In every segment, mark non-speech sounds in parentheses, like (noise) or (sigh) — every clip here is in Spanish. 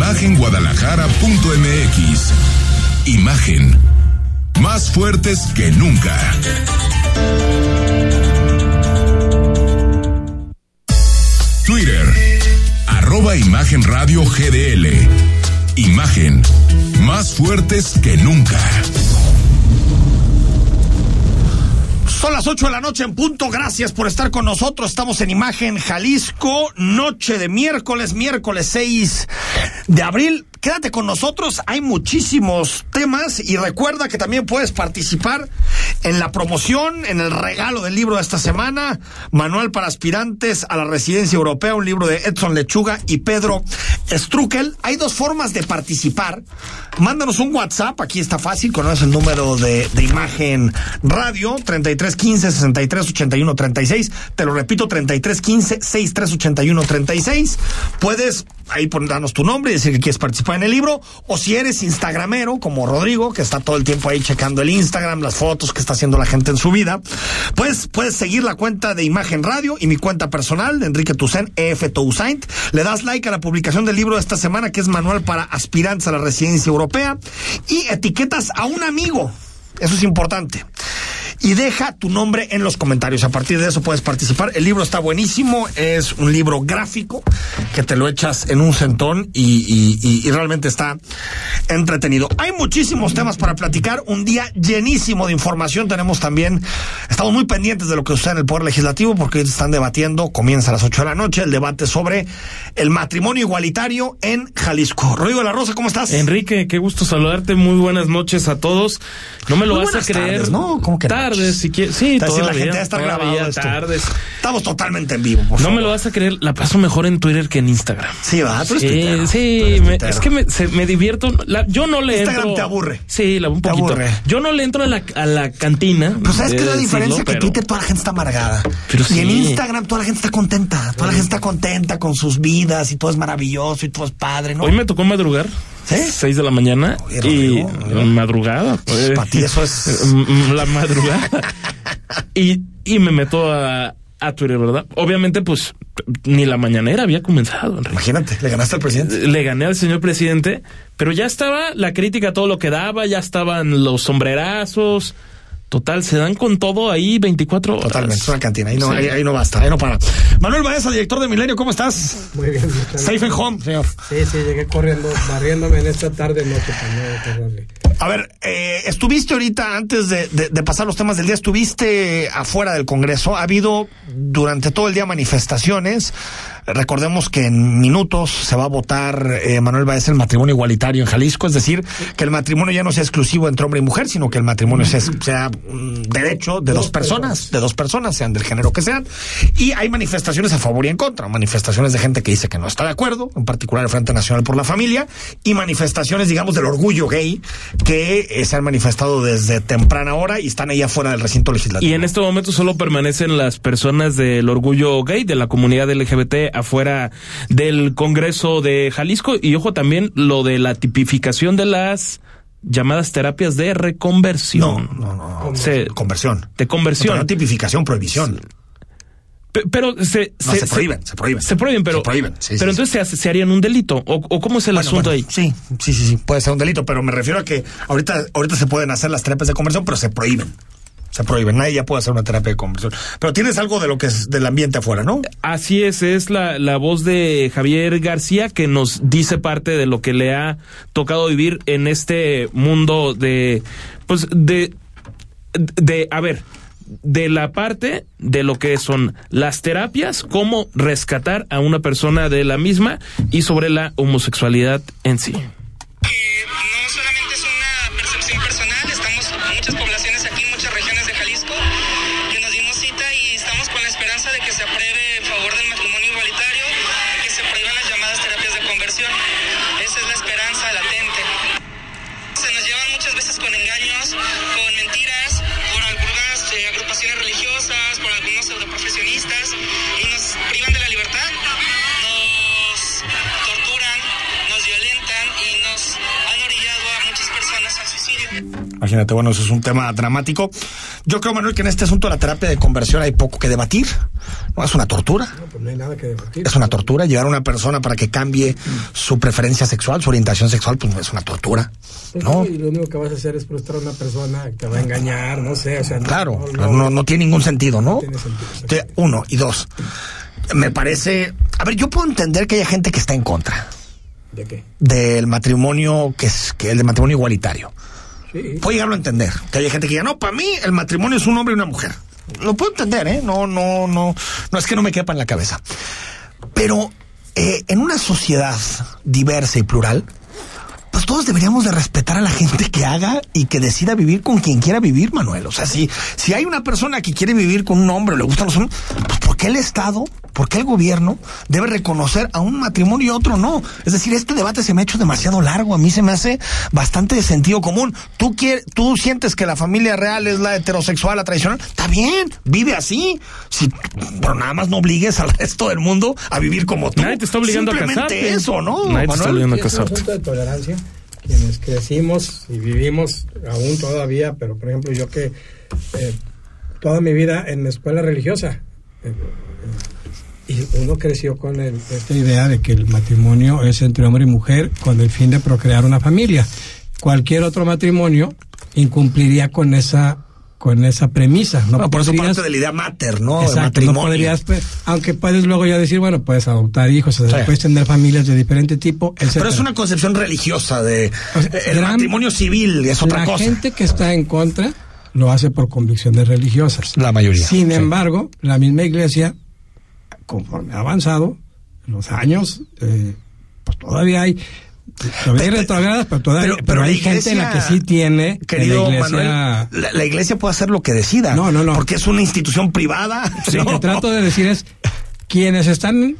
Imagenguadalajara.mx Imagen más fuertes que nunca. Twitter, arroba Imagen Radio GDL. Imagen, más fuertes que nunca. Son las 8 de la noche en punto. Gracias por estar con nosotros. Estamos en Imagen Jalisco, noche de miércoles, miércoles 6 de abril. Quédate con nosotros, hay muchísimos temas y recuerda que también puedes participar en la promoción, en el regalo del libro de esta semana, Manual para aspirantes a la residencia europea, un libro de Edson Lechuga y Pedro Struckel. Hay dos formas de participar. Mándanos un WhatsApp, aquí está fácil, conoces el número de, de imagen radio, 3315 6381 36. Te lo repito, 3315 6381 36. Puedes ahí ponernos tu nombre y decir que quieres participar en el libro, o si eres instagramero, como Rodrigo, que está todo el tiempo ahí checando el Instagram, las fotos que está haciendo la gente en su vida, pues puedes seguir la cuenta de Imagen Radio y mi cuenta personal de Enrique Tucen, EF Toussaint. Le das like a la publicación del libro de esta semana, que es Manual para Aspirantes a la Residencia Europea, y etiquetas a un amigo. Eso es importante y deja tu nombre en los comentarios. A partir de eso puedes participar. El libro está buenísimo, es un libro gráfico que te lo echas en un centón y, y, y, realmente está entretenido. Hay muchísimos temas para platicar, un día llenísimo de información. Tenemos también, estamos muy pendientes de lo que sucede en el Poder Legislativo porque están debatiendo, comienza a las 8 de la noche, el debate sobre el matrimonio igualitario en Jalisco. Rodrigo de la Rosa, ¿cómo estás? Enrique, qué gusto saludarte. Muy buenas noches a todos. No me lo Muy vas a creer. tardes, ¿no? ¿Cómo que tardes, si quieres. Sí, Está decir, la todavía, gente ya está todavía esto. tardes. Estamos totalmente en vivo. por No favor. me lo vas a creer, la paso mejor en Twitter que en Instagram. Sí, va, tú eres Sí, tuitero. sí, Tú eres me- es que me, se- me divierto. La- yo no le Instagram entro. te aburre. Sí, la, un Te poquito. aburre. Yo no le entro a la, a la cantina. Pero ¿sabes qué es la diferencia? decirlo, que pero- Twitter toda la gente está amargada. Pero y en. Instagram toda la gente está contenta. Toda la gente está contenta con sus vidas y todo es maravilloso y todo es padre, ¿no? Hoy me tocó madrugar. ¿Sí? Seis de la mañana. Oye, y Rodrigo, madrugada. pues. para ti eso es- (laughs) La madrugada. y, y me meto a, a Twitter, ¿verdad? Obviamente, pues, ni la mañanera había comenzado, Enrique. Imagínate, le ganaste al presidente. Le gané al señor presidente, pero ya estaba la crítica a todo lo que daba, ya estaban los sombrerazos. Total, se dan con todo ahí 24 horas. Totalmente, es una cantina. Ahí no, Sí. ahí, ahí no basta, ahí no para. Manuel Baeza, director de Milenio, ¿cómo estás? Muy bien. Safe and home, señor. Sí, sí, llegué corriendo, barriéndome en esta tarde noche para no cerrarle. A ver, eh, estuviste ahorita, antes de, de- de pasar los temas del día, estuviste afuera del Congreso. Ha habido durante todo el día manifestaciones. Recordemos que en minutos se va a votar, eh, Manuel Baez, el matrimonio igualitario en Jalisco. Es decir, que el matrimonio ya no sea exclusivo entre hombre y mujer, sino que el matrimonio sea, un derecho de dos personas, de dos personas, sean del género que sean. Y hay manifestaciones a favor y en contra. Manifestaciones de gente que dice que no está de acuerdo, en particular el Frente Nacional por la Familia, y manifestaciones, digamos, del orgullo gay que eh, se han manifestado desde temprana hora y están ahí afuera del recinto legislativo. Y en este momento solo permanecen las personas del orgullo gay, de la comunidad LGBT afuera del Congreso de Jalisco. Y ojo también lo de la tipificación de las llamadas terapias de no, reconversión. no, no. Se- Conversión. de conversión. No, tipificación, prohibición. Pe- Pero se, No, se prohíben, se prohíben. Se prohíben, pero, Se prohíben, sí, pero sí, entonces se, hace- se harían un delito. ¿O, o cómo es el Bueno, asunto bueno, ahí? Sí, sí, sí, sí, puede ser un delito, pero me refiero a que ahorita, ahorita se pueden hacer las terapias de conversión, pero se prohíben. Se prohíben. Nadie ya puede hacer una terapia de conversión. Pero tienes algo de lo que es del ambiente afuera, ¿no? Así es, es la, la voz de Javier García que nos dice parte de lo que le ha tocado vivir en este mundo de, pues, de, de, a ver, de la parte de lo que son las terapias, cómo rescatar a una persona de la misma y sobre la homosexualidad en sí. Imagínate, bueno, eso es un tema dramático. Yo creo, Manuel, que en este asunto de la terapia de conversión hay poco que debatir. No, es una tortura. No, pues no hay nada que debatir. Es una tortura. Llevar a una persona para que cambie su preferencia sexual, su orientación sexual, pues es una tortura. Pues ¿No? no, Y lo único que vas a hacer es frustrar a una persona que te va a engañar, no sé, o sea. no- Claro, no- no, no- no, tiene ningún sentido, ¿no? No tiene sentido, Te- Uno y dos. Me parece. A ver, yo puedo entender que haya gente que está en contra ¿De qué? del matrimonio que es que el de matrimonio igualitario. Sí. Puedo llegarlo a entender. Que haya gente que diga, no, para mí el matrimonio es un hombre y una mujer. Lo puedo entender, ¿eh? No, no, no. No es que no me quepa en la cabeza. Pero eh, en una sociedad diversa y plural, pues todos deberíamos de respetar a la gente que haga y que decida vivir con quien quiera vivir, Manuel. O sea, si, si hay una persona que quiere vivir con un hombre le gustan los hombres, pues ¿por qué el Estado, por qué el gobierno debe reconocer a un matrimonio y otro no? Es decir, este debate se me ha hecho demasiado largo. A mí se me hace bastante de sentido común. Tú, quieres, tú sientes que la familia real es la heterosexual, la tradicional. Está bien, vive así. Si, pero nada más no obligues al resto del mundo a vivir como tú. Nadie te está obligando a Simplemente casarte. eso, ¿no? Nadie te está obligando a Sí, es un casarte. asunto de tolerancia. Quienes crecimos y vivimos aún todavía, pero por ejemplo yo que eh, toda mi vida en la escuela religiosa, eh, y uno creció con el- esta idea de que el matrimonio es entre hombre y mujer con el fin de procrear una familia. Cualquier otro matrimonio incumpliría con esa con esa premisa. No, No, por eso parte de la idea mater, ¿no? de Exacto, matrimonio. no podrías, pues, aunque puedes luego ya decir, bueno, puedes adoptar hijos, o sea, Sí. puedes tener familias de diferente tipo, Pero etcétera. es una concepción religiosa de O sea, eh, el gran- matrimonio civil, es otra la cosa. gente que está en contra lo hace por convicciones religiosas. La mayoría, Sin sí. embargo, la misma iglesia, conforme ha avanzado los años, eh, pues todavía hay todavía hay retrogradas, pero todavía Pero, pero, pero hay la gente en la que sí tiene que Querido la iglesia Manuel, la, la iglesia puede hacer lo que decida. No, no, no. Porque es una institución privada. (laughs) Lo ¿no? que trato de decir es quienes están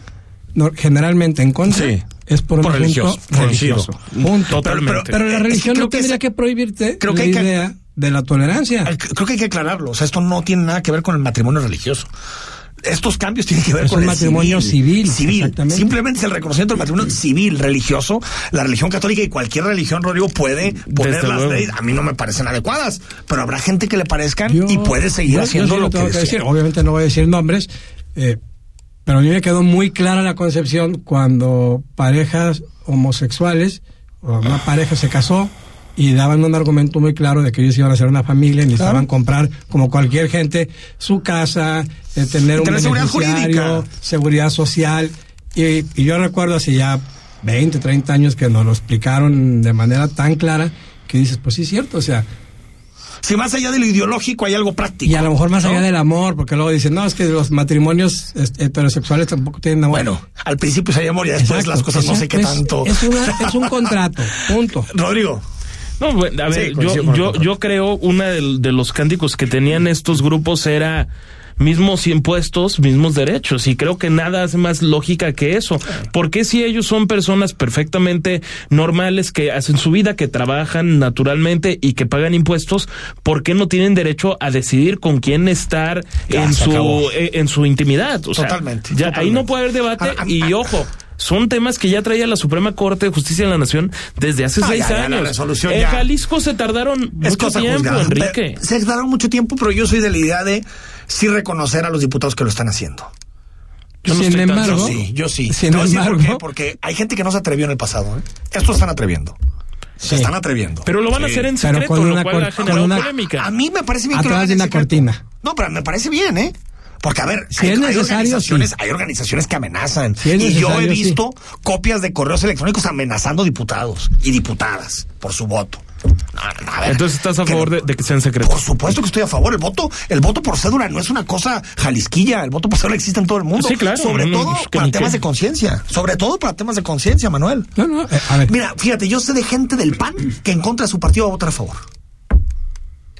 generalmente en contra Sí. es por un Por religioso, religioso. Punto. Totalmente. Pero- Pero la Es que religión no que tendría es- que prohibirte creo que la que- idea de la tolerancia. Creo que hay que aclararlo. O sea, esto no tiene nada que ver con el matrimonio religioso. Estos cambios tienen que ver Es con el matrimonio civil, Civil. Simplemente es el reconocimiento del matrimonio civil, religioso. La religión católica y cualquier religión, Rodrigo, puede poner Desde las luego. leyes. A mí no me parecen adecuadas, pero habrá gente que le parezcan Yo- y puede seguir yo- yo haciendo sí lo que, que decir. Obviamente no voy a decir nombres, eh, pero a mí me quedó muy clara la concepción cuando parejas homosexuales o una pareja se casó y daban un argumento muy claro de que ellos iban a hacer una familia y necesitaban Claro. comprar, como cualquier gente, su casa, eh, tener un seguridad jurídica. seguridad social. Y, y yo recuerdo hace ya 20, 30 años que nos lo explicaron de manera tan clara que dices, pues sí es cierto, o sea, Si más allá de lo ideológico hay algo práctico. y a lo mejor más ¿no? allá del amor, porque luego dicen, no, es que los matrimonios este, heterosexuales tampoco tienen amor. Bueno, al principio se hay amor y después Exacto, las cosas no sé qué exacto, tanto. Es una- es un contrato, (laughs) punto. Rodrigo, No, a ver, Sí, yo, yo, yo creo una de, los cánticos que tenían estos grupos era mismos impuestos, mismos derechos, y creo que nada hace más lógica que eso. Porque si ellos son personas perfectamente normales que hacen su vida, que trabajan naturalmente y que pagan impuestos, ¿por qué no tienen derecho a decidir con quién estar Ya, en su acabó. eh, en su intimidad? O sea, Totalmente, ya ahí no puede haber debate A- a- y ojo. Son temas que ya traía la Suprema Corte de Justicia de la Nación desde hace Ah, seis ya, ya, la años. en ya- Jalisco se tardaron es mucho tiempo, juzgada. Enrique. Pero Se tardaron mucho tiempo, pero yo soy de la idea de sí reconocer a los diputados que lo están haciendo. Yo no Sin estoy tan embargo, Yo sí, yo sí. Sin a decir por embargo- qué, porque hay gente que no se atrevió en el pasado. ¿eh? Estos están atreviendo. Se Sí. están atreviendo. Pero lo van a hacer en Pero secreto, con lo una cual cor- ha generado con una- polémica. A mí me parece bien que lo Atrás hagan de en una secreto. cortina. No, pero me parece bien, ¿eh? Porque, a ver, Si hay, es hay necesario, organizaciones, sí. hay organizaciones que amenazan. Si y yo he sí. visto copias de correos electrónicos amenazando diputados y diputadas por su voto. A ver, Entonces estás a que- favor de, de que sea en secreto. Por supuesto que estoy a favor. El voto, el voto por cédula no es una cosa jalisquilla. El voto por cédula existe en todo el mundo. Sí, claro. Sobre no, todo para temas qué. de conciencia. Sobre todo para temas de conciencia, Manuel. No, no, eh, a ver, Mira, fíjate, yo sé de gente del PAN que en contra de su partido va a votar a favor.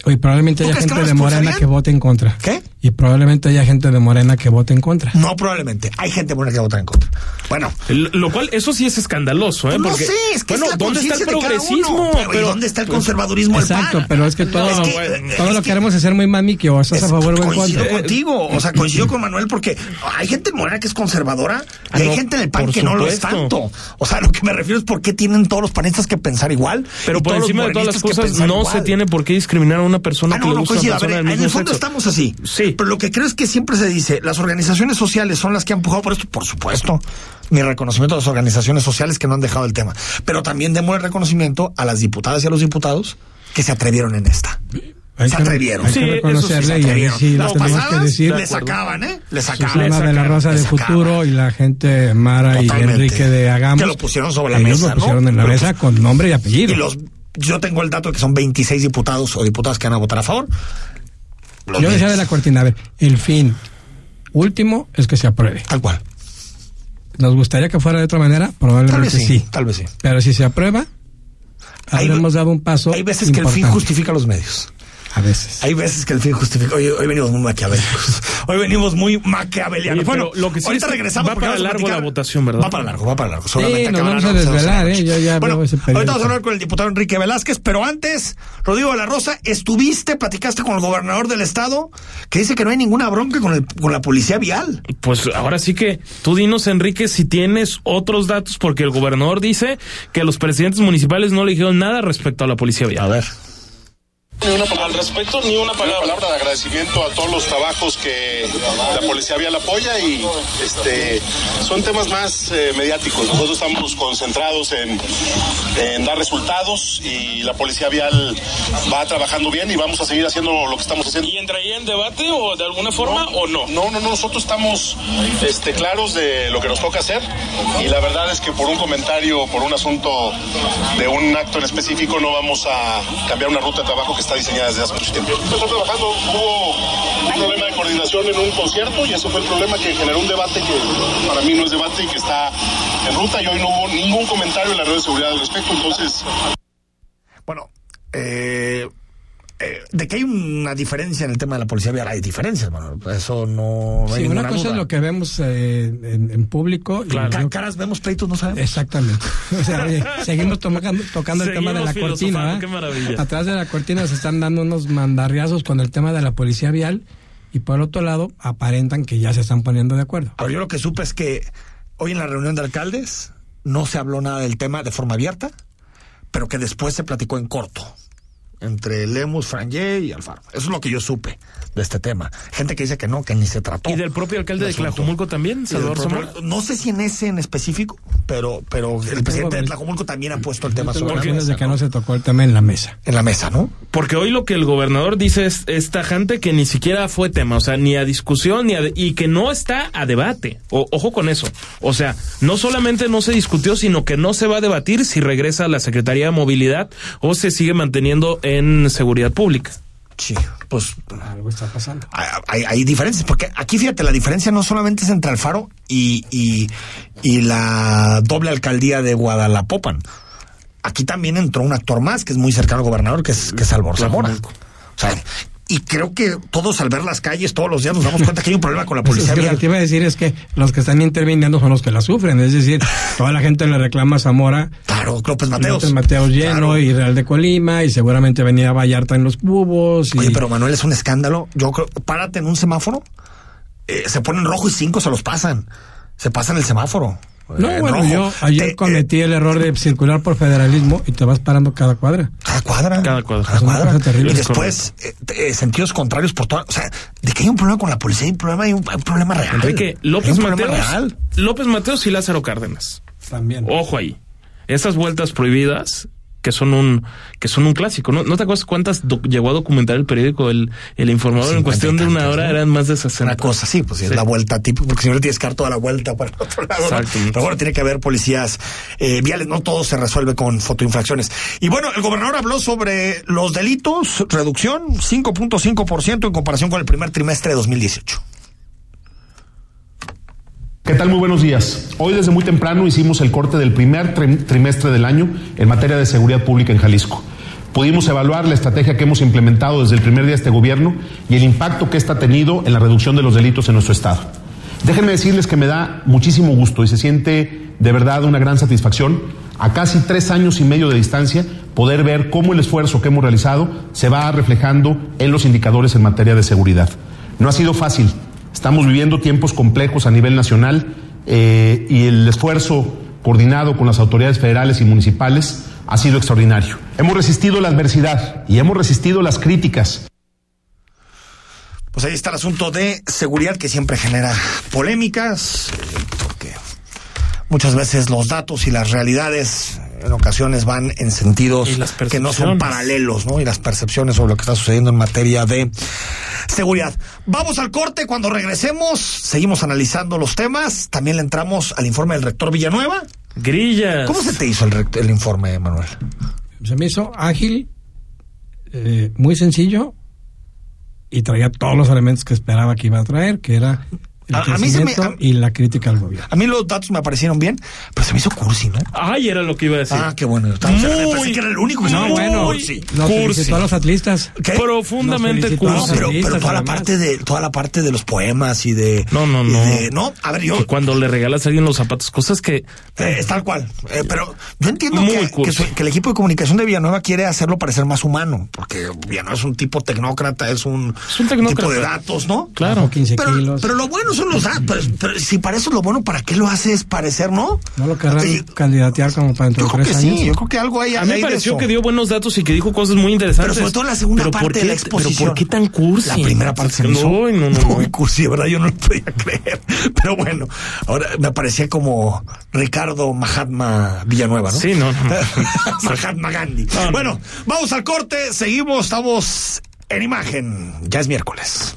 oye, probablemente ¿tú haya gente de Morena que vote en contra. ¿Qué? Y probablemente haya gente de Morena que vote en contra. No, probablemente. Hay gente buena que vota en contra. Bueno. Lo cual, eso sí es escandaloso, ¿eh? Pues no Porque, sé, es que bueno, es la ¿dónde está el progresismo? uno? Pero, ¿y dónde está el conservadurismo del Exacto, PAN? pero es que todo, Es que, todo es lo que- queremos hacer muy mamiqui o estás a favor o en coincido contra. contigo, o sea, coincido con Manuel porque hay gente en Morena que es conservadora y Ah, hay no, gente en el PAN que no lo es tanto. O sea, lo que me refiero es por qué tienen todos los panistas que pensar igual. Pero por encima de todas las cosas, no igual. se tiene por qué discriminar a una persona Ah, que no, le no, gusta coincido. una en el fondo estamos así. Sí. Pero lo que creo es que siempre se dice, las organizaciones sociales son las que han empujado por esto, por supuesto. Mi reconocimiento a las organizaciones sociales que no han dejado el tema. Pero también demos el reconocimiento a las diputadas y a los diputados que se atrevieron en esta. Hay se que- atrevieron. Hay Sí, que sí, reconocerle y sí lo Las tenemos que pasadas decir. le sacaban, ¿eh? Le sacaban. Susana de la Rosa le de sacaban. Futuro y la gente Mara y. Enrique de Hagamos. Que lo pusieron sobre la ellos mesa, lo pusieron ¿no? en la Pero mesa pues- con nombre y apellido. Y los, yo tengo el dato de que son 26 diputados o diputadas que van a votar a favor. Yo decía de la cortina, a ver, el fin último es que se apruebe. Tal cual. ¿Nos gustaría que fuera de otra manera? Tal Probablemente vez sí, sí. Tal vez sí. Pero si se aprueba, habremos dado un paso. Hay veces que el fin justifica los medios. A veces. Hay veces que el fin justifica. Hoy, hoy venimos muy maquiavélicos. (laughs) Hoy venimos muy maquiavelianos. Oye, bueno, lo que sí ahorita es que regresamos. va para a largo la platicar- votación, ¿verdad? Va para largo, va para largo. Sí, Seguramente nos vamos a la desvelar. ¿eh? Yo ya bueno, ese ahorita vamos a hablar con el diputado Enrique Velázquez, pero antes, Rodrigo de la Rosa, estuviste, platicaste con el gobernador del estado, que dice que no hay ninguna bronca con, el, con la policía vial. Pues ahora sí que tú dinos, Enrique, si tienes otros datos, porque el gobernador dice que los presidentes municipales no le dijeron nada respecto a la policía vial. ver. Al respecto, ni una palabra. palabra de agradecimiento a todos los trabajos que la Policía Vial apoya y este son temas más eh, mediáticos. Nosotros estamos concentrados en, en dar resultados y la Policía Vial va trabajando bien y vamos a seguir haciendo lo que estamos haciendo. ¿Y entraría en debate o de alguna forma o no? No, no, no, nosotros estamos este, claros de lo que nos toca hacer y la verdad es que por un comentario, por un asunto de un acto en específico no vamos a cambiar una ruta de trabajo que está diseñada desde hace mucho tiempo. Está trabajando, hubo un problema de coordinación en un concierto y ese fue el problema que generó un debate que para mí no es debate y que está en ruta y hoy no hubo ningún comentario en la red de seguridad al respecto, entonces Bueno, eh, eh, de que hay una diferencia en el tema de la policía vial, hay diferencias, bueno, eso no, no hay Sí, una cosa duda. es lo que vemos eh, en, en público. y Ca- yo- caras vemos pleitos, no sabemos. Exactamente. (laughs) O sea, oye, seguimos tomando, tocando el tema de la cortina. ¿verdad? qué maravilla. Atrás de la cortina se están dando unos mandarriazos con el tema de la policía vial y por el otro lado aparentan que ya se están poniendo de acuerdo. Pero yo lo que supe es que hoy en la reunión de alcaldes no se habló nada del tema de forma abierta, pero que después se platicó en corto entre Lemus, Frangé y Alfaro. Eso es lo que yo supe de este tema. Gente que dice que no, que ni se trató. ¿Y del propio alcalde de. Tlajumulco también, Salvador propio-? No sé si en ese en específico, pero, pero el presidente de Tlajumulco también ha puesto el tema sobre la mesa, de que ¿no? no se tocó el tema en la mesa. En la mesa, ¿no? Porque hoy lo que el gobernador dice es, es tajante que ni siquiera fue tema, o sea, ni a discusión, ni a de- y que no está a debate. O- ojo con eso. O sea, no solamente no se discutió, sino que no se va a debatir si regresa a la Secretaría de Movilidad o se sigue manteniendo en seguridad pública. Sí, pues Algo está pasando. hay, diferencias, porque aquí fíjate, la diferencia no solamente es entre Alfaro y, y, y la doble alcaldía de Guadalapopan. Aquí también entró un actor más que es muy cercano al gobernador, que es, que es Albor Zamora. O sea, y creo que todos al ver las calles todos los días nos damos cuenta que hay un problema con la (laughs) Pues policía es que lo que te iba a decir es que los que están interviniendo son los que la sufren. Es decir, (laughs) toda la gente le reclama a Zamora. Claro, López Mateos. López Mateos lleno Claro. y Real de Colima y seguramente venía Vallarta en los cubos. Y... Oye, pero Manuel es un escándalo. Yo creo, párate en un semáforo, eh, se ponen rojo y cinco se los pasan. Se pasan el semáforo. No, eh, en bueno, rojo. yo ayer Te- cometí el error de circular por federalismo y te vas parando cada cuadra. Cada cuadra. Cada cuadra. Cada cuadra. cosa terrible. Y Es después, eh, eh, sentidos contrarios por toda. O sea, de que hay un problema con la policía, hay un problema, hay un, hay un problema real. Enrique, López Mateos, real. López Mateos y Lázaro Cárdenas. También. Ojo ahí. Estas vueltas prohibidas que son un que son un clásico. ¿No, ¿No te acuerdas cuántas llegó a documentar el periódico el, el informador en 50 cuestión de una hora ¿no? eran más de 60? Una cosa, sí, pues sí, es la vuelta típica, porque si no le tienes que dar toda la vuelta para el otro lado. ¿no? Exactamente. Pero bueno, tiene que haber policías eh, viales, no todo se resuelve con fotoinfracciones. Y bueno, el gobernador habló sobre los delitos, reducción 5.5% en comparación con el primer trimestre de 2018. ¿Qué tal? Muy buenos días. Hoy desde muy temprano hicimos el corte del primer trim- trimestre del año en materia de seguridad pública en Jalisco. Pudimos evaluar la estrategia que hemos implementado desde el primer día de este gobierno y el impacto que ésta ha tenido en la reducción de los delitos en nuestro Estado. Déjenme decirles que me da muchísimo gusto y se siente de verdad una gran satisfacción a casi tres años y medio de distancia poder ver cómo el esfuerzo que hemos realizado se va reflejando en los indicadores en materia de seguridad. No ha sido fácil, estamos viviendo tiempos complejos a nivel nacional eh, y el esfuerzo coordinado con las autoridades federales y municipales ha sido extraordinario. Hemos resistido la adversidad y hemos resistido las críticas. Pues ahí está el asunto de seguridad que siempre genera polémicas, porque muchas veces los datos y las realidades en ocasiones van en sentidos que no son paralelos, ¿no? Y las percepciones sobre lo que está sucediendo en materia de seguridad. Vamos al corte, cuando regresemos seguimos analizando los temas, también le entramos al informe del rector Villanueva. Grillas. ¿Cómo se te hizo el, el informe, Manuel? Se me hizo ágil, eh, muy sencillo y traía todos los elementos que esperaba que iba a traer, que era el A- a mí se me- crecimiento a- y la crítica al gobierno. A mí los datos me parecieron bien, pero se me hizo cursi, ¿no? Ay, era lo que iba a decir. Ah, qué bueno. Estamos- Muy- que era el único que no, bueno, cursi. Nos Cursi. a los atlistas. ¿Qué? Profundamente a No, cursi. pero, toda la parte de toda la parte de los poemas y de No, no, y no. de- no, a ver, yo Que cuando le regalas a alguien los zapatos, cosas que eh, es tal cual. Eh, pero yo entiendo Muy que, cursi. que su- que el equipo de comunicación de Villanueva quiere hacerlo parecer más humano, porque Villanueva es un tipo tecnócrata, es un, Es un tecnócrata. tipo de datos, ¿no? Claro. Bajó 15 Pero, kilos. pero lo bueno son los datos. Pero, pero si para eso es lo bueno, ¿para qué lo haces parecer, no? no lo querrán Y- candidatear como para dentro yo de creo que tres años. sí, yo creo que algo hay a mí me pareció eso. que dio buenos datos y que dijo cosas muy interesantes. Pero sobre todo la segunda Pero ¿por parte de la exposición. Pero ¿por qué tan cursi? La primera parte se me hizo No, no, no. muy cursi, de verdad, yo no lo podía creer. Pero bueno, ahora me parecía como Ricardo Mahatma Villanueva, ¿no? Sí, no, no, no. (laughs) Mahatma Gandhi. No, no. Bueno, vamos al corte, seguimos, estamos en imagen. Ya es miércoles.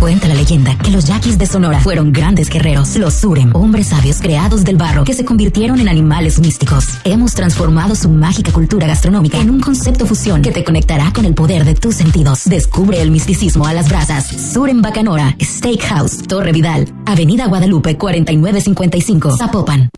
Cuenta la leyenda que los yaquis de Sonora fueron grandes guerreros, los Surem, hombres sabios creados del barro que se convirtieron en animales místicos. Hemos transformado su mágica cultura gastronómica en un concepto fusión que te conectará con el poder de tus sentidos. Descubre el misticismo a las brasas. Surem Bacanora, Steakhouse, Torre Vidal, Avenida Guadalupe 4955, Zapopan.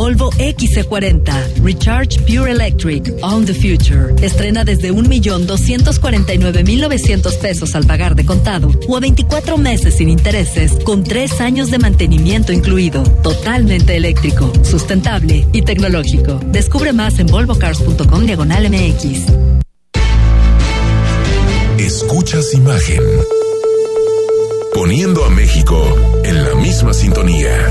Volvo XC40 Recharge Pure Electric On the Future. Estrena desde 1.249.900 pesos al pagar de contado o a 24 meses sin intereses con 3 años de mantenimiento incluido. Totalmente eléctrico, sustentable y tecnológico. Descubre más en volvocars.com diagonal MX. Escuchas Imagen. Poniendo a México en la misma sintonía.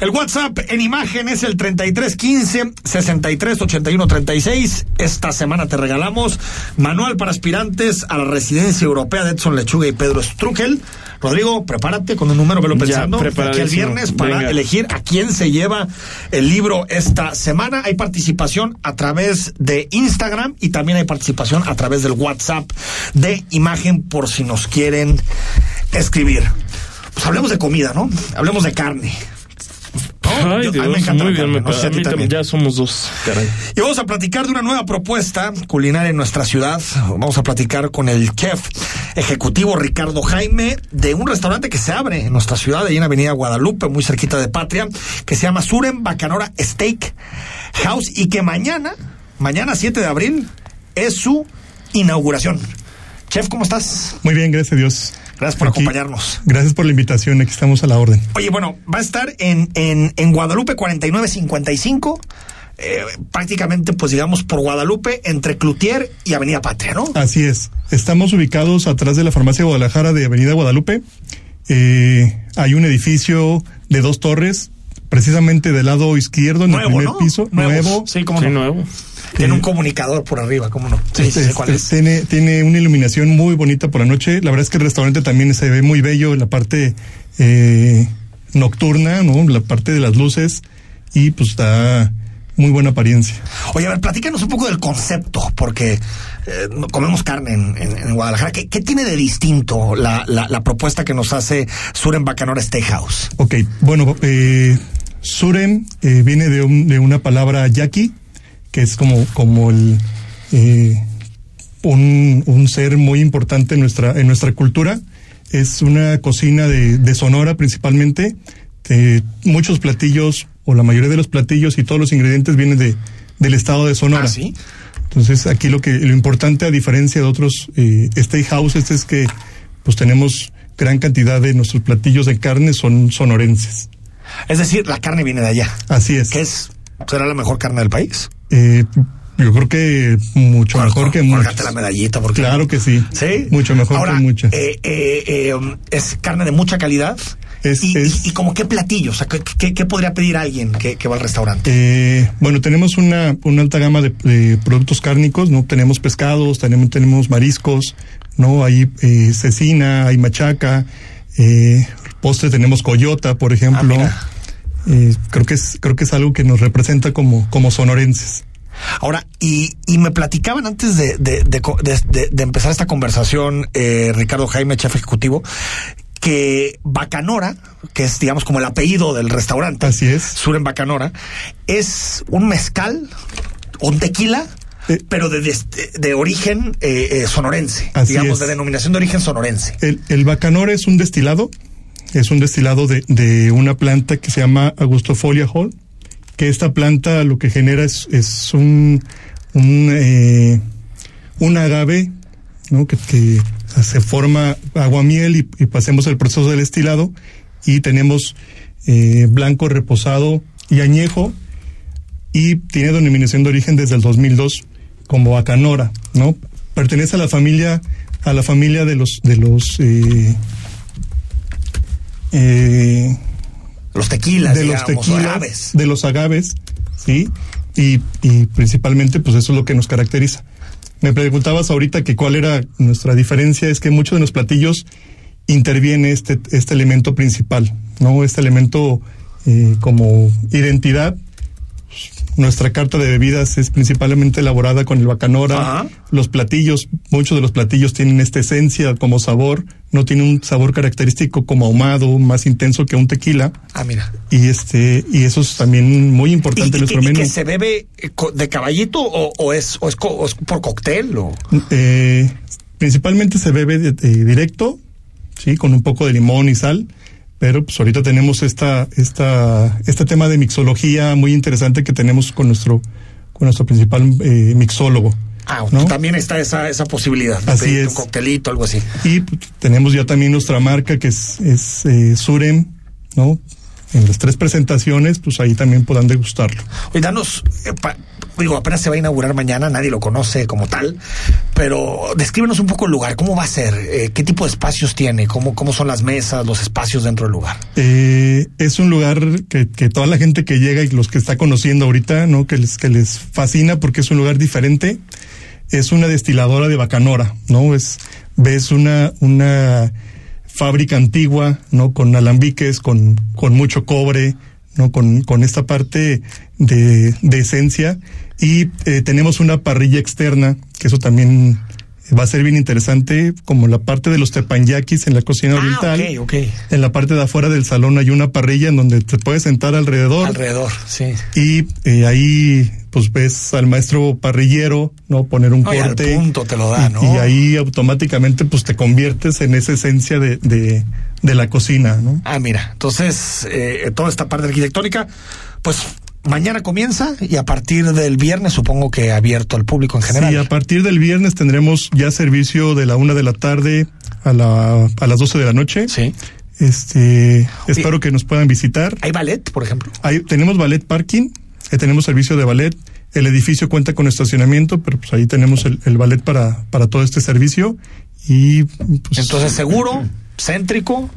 El WhatsApp en imagen es el 3315 638136. Esta semana te regalamos manual para aspirantes a la residencia europea de Edson Lechuga y Pedro Struckel. Rodrigo, prepárate con un número, velo pensando. aquí preparadísimo. viernes para Venga. elegir a quién se lleva el libro esta semana. Hay participación a través de Instagram y también hay participación a través del WhatsApp de imagen por si nos quieren escribir. Pues hablemos de comida, ¿no? Hablemos de carne Ay, Yo- Dios, me encanta muy bien, carne, me no sé si a a ti mí también. también, ya somos dos, caray. Y vamos a platicar de una nueva propuesta culinaria en nuestra ciudad. Vamos a platicar con el chef ejecutivo Ricardo Jaime de un restaurante que se abre en nuestra ciudad, ahí en Avenida Guadalupe, muy cerquita de Patria, que se llama Suren Bacanora Steak House y que mañana, mañana 7 de abril, es su inauguración. Chef, ¿cómo estás? Muy bien, gracias a Dios. Gracias por Aquí- acompañarnos. Gracias por la invitación, aquí estamos a la orden. Oye, bueno, va a estar en, en, en Guadalupe 4955, eh, prácticamente, pues digamos, por Guadalupe, entre Cloutier y Avenida Patria, ¿no? Así es. Estamos ubicados atrás de la farmacia Guadalajara de Avenida Guadalupe. Eh, hay un edificio de dos torres, precisamente del lado izquierdo, en Nuevo, el primer ¿no? piso, Nuevos. nuevo. Sí, cómo no. nuevo. Tiene un comunicador por arriba, ¿cómo no? Sí, sí, sé Este, cuál es. Tiene, tiene una iluminación muy bonita por la noche. La verdad es que el restaurante también se ve muy bello en la parte eh, nocturna, ¿no? La parte de las luces y pues da muy buena apariencia. Oye, a ver, platícanos un poco del concepto, porque eh, comemos carne en, en- en Guadalajara. ¿Qué, qué tiene de distinto la, la, la propuesta que nos hace Suren Bacanora Steakhouse? Ok, bueno, eh, Surem eh, viene de, un- de una palabra yaqui, que es como, como el, eh, un, un ser muy importante en nuestra, en nuestra cultura. Es una cocina de, de Sonora principalmente. Eh, muchos platillos, o la mayoría de los platillos y todos los ingredientes vienen de, del estado de Sonora. ¿Ah, sí? Entonces, aquí lo que lo importante, a diferencia de otros eh, steakhouses, es que pues tenemos gran cantidad de nuestros platillos de carne son sonorenses. Es decir, la carne viene de allá. Así es. ¿Qué es? ¿Será la mejor carne del país? Eh, yo creo que mucho mejor que muchas. La medallita, porque Claro que sí. ¿Sí? Mucho mejor Ahora, que muchas. eh, eh, eh, um, es carne de mucha calidad. Es- y, es- y, y como qué platillos, o sea, ¿qué, qué- qué podría pedir alguien que, que va al restaurante? Eh, bueno, tenemos una, una alta gama de, de productos cárnicos, ¿no? Tenemos pescados, tenemos, tenemos mariscos, ¿no? Hay eh, cecina, hay machaca, eh, postre tenemos coyota, por ejemplo. Ah, Eh, creo que es, creo que es algo que nos representa como, como sonorenses. Ahora, y, y me platicaban antes de, de, empezar esta conversación, eh, Ricardo Jaime, chef ejecutivo, que Bacanora, que es digamos como el apellido del restaurante, Así es. Suren Bacanora, es un mezcal, un tequila, Eh. pero de, de, de origen eh, eh, sonorense, Así digamos, es. de denominación de origen sonorense. El, el bacanor es un destilado, es un destilado de, de una planta que se llama Augustofolia Hall, que esta planta lo que genera es, es un, un, eh, agave, ¿no? que, que se forma aguamiel y, y pasemos el proceso del destilado y tenemos eh, blanco reposado y añejo y tiene denominación de origen desde el 2002 como Bacanora, ¿no? Pertenece a la familia a la familia de los de los eh, eh, Los tequilas, de los tequilas, agaves. de los agaves, sí, y, y principalmente pues eso es lo que nos caracteriza. Me preguntabas ahorita que cuál era nuestra diferencia, es que muchos de los platillos interviene este, este elemento principal, ¿no? Este elemento eh, como identidad. Nuestra carta de bebidas es principalmente elaborada con el bacanora. Ajá. Los platillos, muchos de los platillos tienen esta esencia como sabor, no tiene un sabor característico como ahumado, más intenso que un tequila. Ah, mira. Y este, y eso es también muy ¿Y, importante y en nuestro y menú. que se bebe eh, de caballito o, o es, o, es co- o es por cóctel? O... Eh, principalmente se bebe de- de directo, sí, con un poco de limón y sal, pero pues ahorita tenemos esta, esta, este tema de mixología muy interesante que tenemos con nuestro, con nuestro principal eh, mixólogo. Ah, ¿no? también está esa, esa posibilidad. de Así es. Un coctelito, algo así. Y pues, tenemos ya también nuestra marca que es, es eh, Surem, ¿no? En las tres presentaciones, pues ahí también podrán degustarlo. Oye, danos, eh, pa- digo, apenas se va a inaugurar mañana, nadie lo conoce como tal, pero descríbenos un poco el lugar, cómo va a ser, Eh, qué tipo de espacios tiene, cómo, cómo son las mesas, los espacios dentro del lugar. Eh, es un lugar que, que toda la gente que llega y los que está conociendo ahorita, ¿no? Que les, que les fascina porque es un lugar diferente. Es una destiladora de bacanora, ¿no? Es, ves una, una fábrica antigua, ¿no? Con alambiques, con, con mucho cobre, ¿no? Con, con esta parte de, de esencia. Y eh, tenemos una parrilla externa, que eso también va a ser bien interesante como la parte de los tepanyakis en la cocina Ah, oriental. ok, ok. En la parte de afuera del salón hay una parrilla en donde te puedes sentar alrededor. Alrededor, sí. Y eh, ahí pues ves al maestro parrillero, ¿no? Poner un y al corte. punto te lo da, y, ¿no? y ahí automáticamente pues te conviertes en esa esencia de, de, de la cocina, ¿no? Ah, mira, entonces eh, toda esta parte arquitectónica, pues mañana comienza y a partir del viernes supongo que abierto al público en general. Sí, a partir del viernes tendremos ya servicio de la una de la tarde a, la, a las 12 de la noche. Sí. Este, espero que nos puedan visitar. ¿Hay ballet, por ejemplo? Hay, tenemos ballet parking, eh, tenemos servicio de ballet. El edificio cuenta con estacionamiento, pero pues ahí tenemos el, el ballet para, para todo este servicio. Y pues, Entonces seguro, (laughs) céntrico,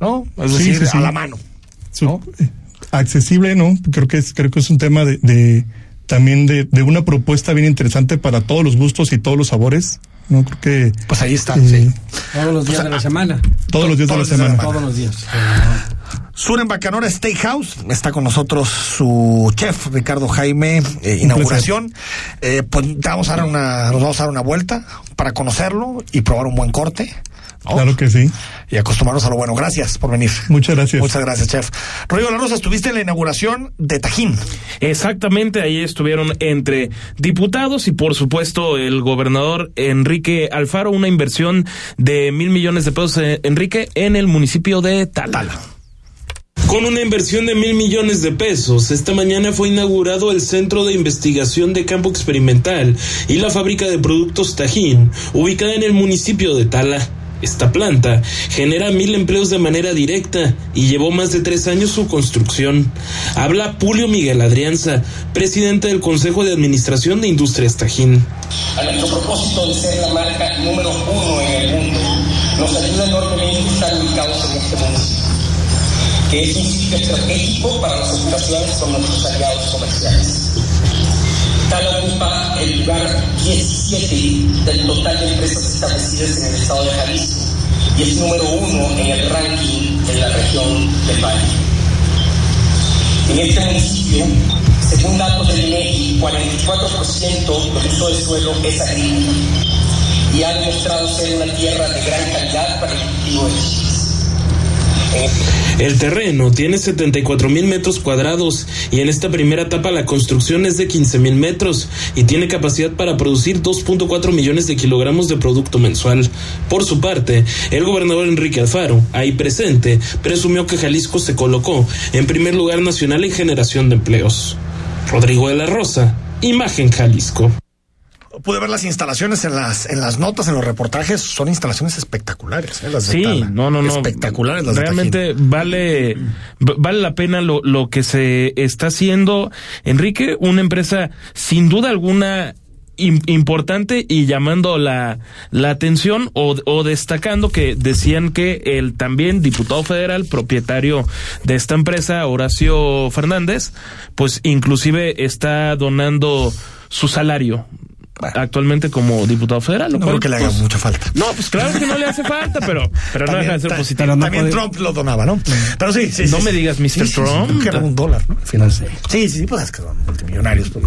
¿no? Es Sí, decir, sí, sí. a la mano. su- eh, accesible, ¿no? Creo que es, creo que es un tema de, de también de, de una propuesta bien interesante para todos los gustos y todos los sabores. No creo que Pues ahí está, eh, sí. Todos los días de la semana. todos los días de la Todos los días de la semana. Todos los días. Sur en Bacanora Steakhouse, está con nosotros su chef Ricardo Jaime, eh, inauguración. Eh, pues vamos a dar una, nos vamos a dar una vuelta para conocerlo y probar un buen corte. ¿No? Claro que sí. Y acostumbrarnos a lo bueno. Gracias por venir. Muchas gracias. Muchas gracias, chef. Rodrigo La Rosa, estuviste en la inauguración de Tajín. Exactamente, ahí estuvieron entre diputados y por supuesto el gobernador Enrique Alfaro, una inversión de mil millones de pesos, eh, Enrique, en el municipio de Tala. Con una inversión de mil millones de pesos, esta mañana fue inaugurado el Centro de Investigación de Campo Experimental y la fábrica de productos Tajín, ubicada en el municipio de Tala. Esta planta genera mil empleos de manera directa y llevó más de tres años su construcción. Habla Julio Miguel Adrianza, presidente del Consejo de Administración de Industrias Tajín. A nuestro propósito de ser la marca número uno en el mundo, nos ayuda enormemente estar ubicados en este municipio, que es un sitio estratégico para las operaciones con nuestros aliados comerciales. Tala ocupa el lugar 17 del total de empresas establecidas en el estado de Jalisco y es número uno en el ranking en la región del Valle. En este municipio, según datos del INEGI, 44% del uso del suelo es agrícola y ha demostrado ser una tierra de gran calidad para el cultivo de. El terreno tiene 74 mil metros cuadrados y en esta primera etapa la construcción es de 15 mil metros y tiene capacidad para producir 2.4 millones de kilogramos de producto mensual. Por su parte, el gobernador Enrique Alfaro, ahí presente, presumió que Jalisco se colocó en primer lugar nacional en generación de empleos. Rodrigo de la Rosa, Imagen Jalisco. Pude ver las instalaciones en las, en las notas, en los reportajes. Son instalaciones espectaculares, ¿eh? Las de Sí, no, no, no. Espectaculares las de Realmente vale, v- vale la pena lo, lo que se está haciendo. Enrique, una empresa sin duda alguna im- importante y llamando la, la atención o, o destacando que decían que el también diputado federal, propietario de esta empresa, Horacio Fernández, pues inclusive está donando su salario actualmente como diputado federal. lo No cual, creo que le haga pues, mucha falta. No, pues claro que no le hace falta, pero, pero no deja de ser positivo. También Trump lo donaba, ¿no? Pero sí, sí. No sí, me sí. digas, Mr. Sí, sí, sí, Trump. que era un dólar, ¿no? Al final sí. Sí, sí, pues es que son multimillonarios. Pues,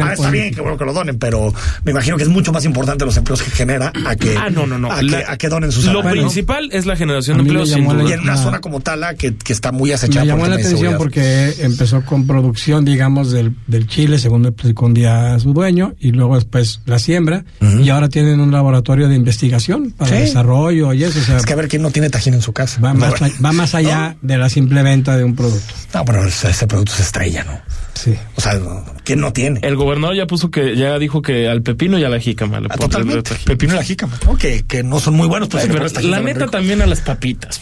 Ah, está bien, qué bueno que lo donen, pero me imagino que es mucho más importante los empleos que genera a que, Ah, no, no, no. A, La- que, a que donen sus Lo principal es la generación de empleos, sin duda. Y en una zona como Tala, que, que está muy acechada Me por llamó el la atención porque empezó con producción, digamos, del, del chile, según me explicó un día su dueño, y luego después la siembra, y ahora tienen un laboratorio de investigación para Sí. desarrollo y eso. O sea, Es que a ver quién no tiene tajín en su casa. va, más, No, a- va más allá (laughs) de la simple venta de un producto. No, pero ese, ese producto se estrella, ¿no? Sí. O sea, ¿quién no tiene? El gobernador ya puso que, ya dijo que al pepino y a la jícama le Ah, Totalmente. tajín. Pepino y la jícama, ¿no? Que, que no son muy buenos, pero, Ay, pero la neta también a las papitas.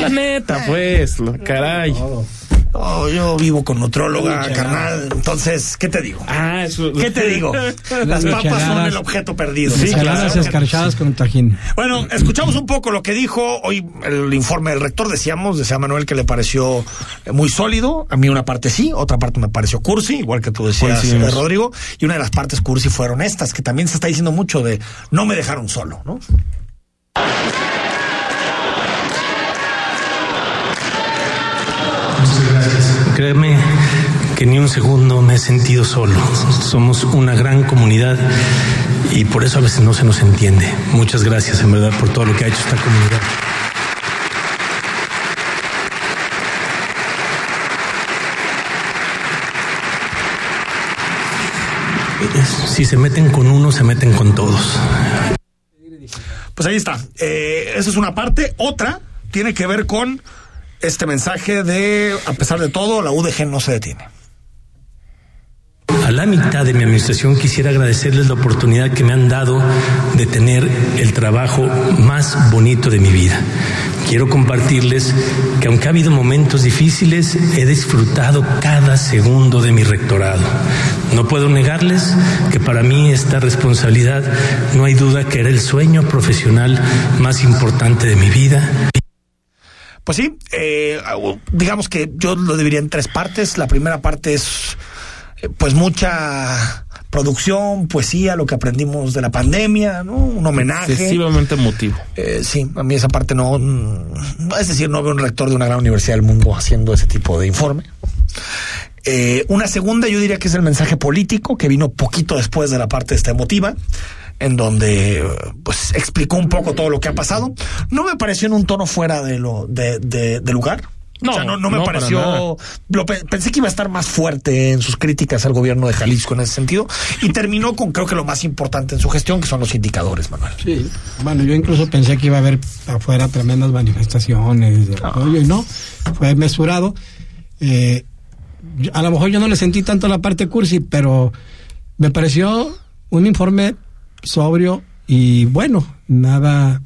La neta, pues, lo- caray. Oh, yo vivo con nutróloga, carnal. Entonces, ¿qué te digo? Ah, eso. ¿Qué te digo? (laughs) Las papas son el objeto perdido. Sí, claro. escarchadas con un tajín. Bueno, escuchamos un poco lo que dijo hoy el informe del rector. Decíamos, decía Manuel que le pareció muy sólido. A mí una parte sí, otra parte me pareció cursi, igual que tú decías, Coincidimos. eh, Rodrigo. Y una de las partes cursi fueron estas, que también se está diciendo mucho de no me dejaron solo, ¿no? Que ni un segundo me he sentido solo. Somos una gran comunidad y por eso a veces no se nos entiende. Muchas gracias en verdad por todo lo que ha hecho esta comunidad. Si se meten con uno, se meten con todos. Pues ahí está. Eh, esa es una parte. Otra tiene que ver con este mensaje de, a pesar de todo, la UDG no se detiene. A la mitad de mi administración quisiera agradecerles la oportunidad que me han dado de tener el trabajo más bonito de mi vida. Quiero compartirles que aunque ha habido momentos difíciles, he disfrutado cada segundo de mi rectorado. No puedo negarles que para mí esta responsabilidad no hay duda que era el sueño profesional más importante de mi vida. Pues sí, eh, digamos que yo lo dividiría en tres partes. La primera parte es eh, pues mucha producción, poesía, lo que aprendimos de la pandemia, ¿no? Un homenaje. Excesivamente emotivo. Eh, sí, a mí esa parte no, es decir, no veo un rector de una gran universidad del mundo haciendo ese tipo de informe. Eh, una segunda, yo diría que es el mensaje político, que vino poquito después de la parte esta emotiva, en donde pues explicó un poco todo lo que ha pasado. No me pareció en un tono fuera de lo de, de, de lugar. No, o sea, no, no me no, pareció. Lo, pensé que iba a estar más fuerte en sus críticas al gobierno de Jalisco en ese sentido. Y terminó con, creo que lo más importante en su gestión, que son los indicadores, Manuel. Sí, bueno, yo incluso pensé que iba a haber afuera tremendas manifestaciones de apoyo y no, fue mesurado. Eh, a lo mejor yo no le sentí tanto la parte cursi, pero me pareció un informe sobrio y bueno, nada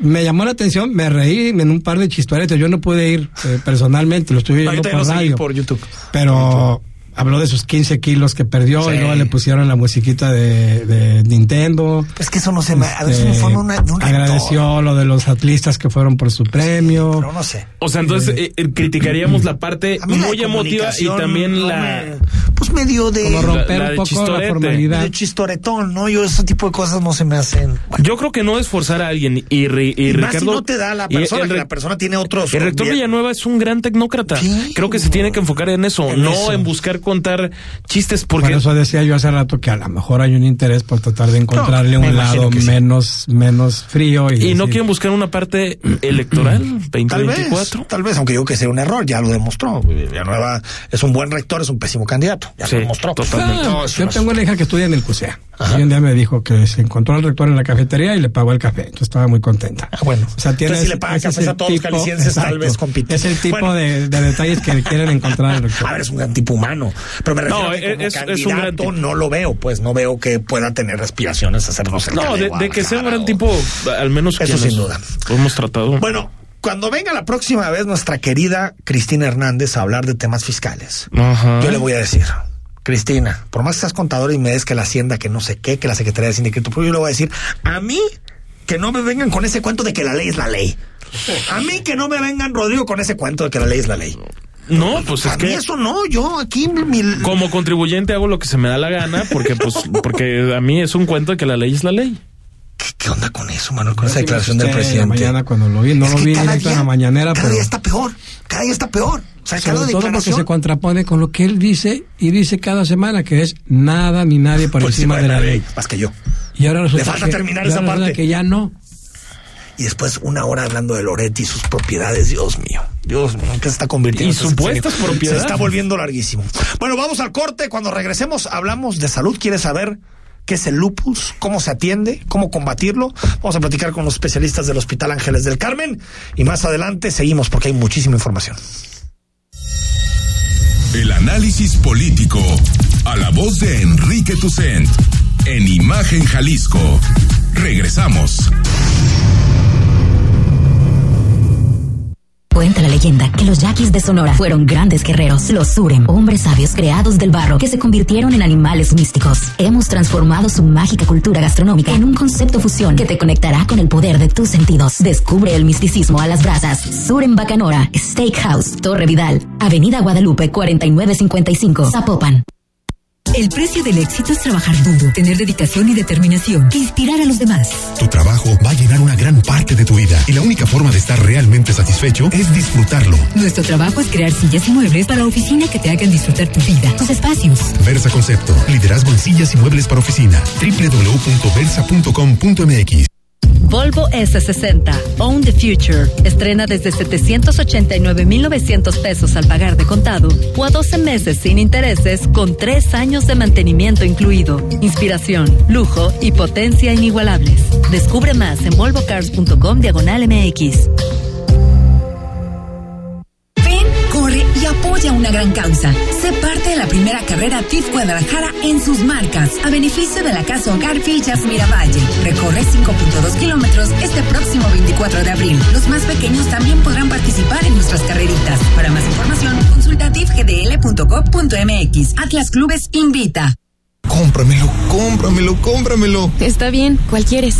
me llamó la atención, me reí en un par de chistoretes. Yo no pude ir eh, personalmente, lo estuve viendo por radio. por YouTube. Pero habló de sus 15 kilos que perdió sí. y luego le pusieron la musiquita de, de Nintendo. Es que eso no se me. A ver, este, fue una, un agradeció lo de los atlistas que fueron por su premio. Sí, pero no sé. O sea, entonces eh, eh, criticaríamos la parte muy emotiva y también no la. me- pues medio de. Como romper la de un poco la formalidad. medio chistoretón, ¿no? Yo ese tipo de cosas no se me hacen. Yo creo que no es forzar a alguien y, Ri- y Y más si Ricardo. no te da la persona, el que la persona tiene otros. El rector Villanueva es un gran tecnócrata. Sí. Creo que se tiene que enfocar en eso, En no eso. en buscar contar chistes, Por porque eso decía yo hace rato que a lo mejor hay un interés por tratar de encontrarle me un lado sí. menos, menos frío. Y, y no quieren buscar una parte (clears throat) electoral Tal vez, 2024. tal vez, aunque yo que sea un error, ya lo demostró. Villanueva es un buen rector, es un pésimo candidato. Ya Sí, lo demostró. totalmente. Eso Yo tengo una hija que estudia en el CUSEA. Y un día me dijo que se encontró al rector en la cafetería y le pagó el café. Entonces estaba muy contenta. Ah, bueno. O sea, tiene si le pagan cafés a todos los jaliscienses, tal vez compite. Es el tipo Bueno. de, de detalles que quieren encontrar al (laughs) rector. A ver, es un gran tipo humano. Pero me refiero No, a que como es- es un candidato no lo veo, pues no veo que pueda tener aspiraciones a hacernos el No, de, que sea un gran tipo, al menos Eso sin duda. Hemos tratado. Bueno, cuando venga la próxima vez nuestra querida Cristina Hernández a hablar de temas fiscales, Ajá. yo le voy a decir, Cristina, por más que seas contadora y me des que la Hacienda, que no sé qué, que la Secretaría de Sindicato Público, yo le voy a decir, a mí que no me vengan con ese cuento de que la ley es la ley. A mí que no me vengan, Rodrigo, con ese cuento de que la ley es la ley. No, pues es a mí que eso no, yo aquí mi, como contribuyente hago lo que se me da la gana porque pues (laughs) porque a mí es un cuento de que la ley es la ley. ¿Qué, qué onda con eso, Manuel? Con esa declaración del en presidente. mañana cuando lo vi, no Es lo vi cada directo en día- la mañanera, Cada pero día está peor, cada día está peor. O sea, cada sobre todo porque se contrapone con lo que él dice y dice cada semana que es nada ni nadie por, encima de la ley. Más que yo. Y ahora resulta falta que, terminar esa parte. que ya no. Y después una hora hablando de Loretti y sus propiedades. Dios mío. Dios mío, ¿en qué se está convirtiendo? Y supuestas Se- Se propiedades. está volviendo larguísimo. Bueno, vamos al corte. Cuando regresemos hablamos de salud. ¿Quieres saber qué es el lupus? ¿Cómo se atiende? ¿Cómo combatirlo? Vamos a platicar con los especialistas del Hospital Ángeles del Carmen. Y más adelante seguimos porque hay muchísima información. El análisis político. A la voz de Enrique Tucent. En Imagen Jalisco. Regresamos. Cuenta la leyenda que los yaquis de Sonora fueron grandes guerreros, los Surem, hombres sabios creados del barro que se convirtieron en animales místicos. Hemos transformado su mágica cultura gastronómica en un concepto fusión que te conectará con el poder de tus sentidos. Descubre el misticismo a las brasas. Surem Bacanora, Steakhouse, Torre Vidal, Avenida Guadalupe 4955, Zapopan. El precio del éxito es trabajar duro, tener dedicación y determinación, e inspirar a los demás. Tu trabajo va a llenar una gran parte de tu vida y la única forma de estar realmente satisfecho es disfrutarlo. Nuestro trabajo es crear sillas y muebles para oficina que te hagan disfrutar tu vida, tus espacios. Versa Concepto, liderazgo en sillas y muebles para oficina. www.versa.com.mx Volvo S60, Own the Future. Estrena desde 789,900 pesos al pagar de contado o a 12 meses sin intereses con 3 años de mantenimiento incluido. Inspiración, lujo y potencia inigualables. Descubre más en volvocars.com diagonal MX. corre y apoya una gran causa. La primera carrera TIF Guadalajara en sus marcas, a beneficio de la Casa Hogar Villas Miravalle. Recorre 5.2 kilómetros este próximo 24 de abril. Los más pequeños también podrán participar en nuestras carreritas. Para más información, consulta tifgdl.gov.mx. Atlas Clubes invita. Cómpramelo, cómpramelo, cómpramelo. Está bien, ¿cuál quieres?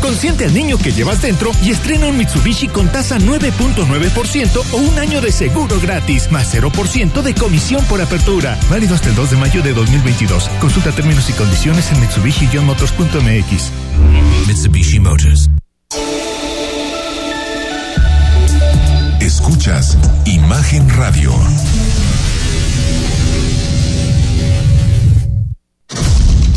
Consiente al niño que llevas dentro y estrena un Mitsubishi con tasa 9.9% o un año de seguro gratis, más 0% de comisión por apertura. Válido hasta el 2 de mayo de 2022. Consulta términos y condiciones en Mitsubishi-motors.mx. Mitsubishi Motors. Escuchas Imagen Radio.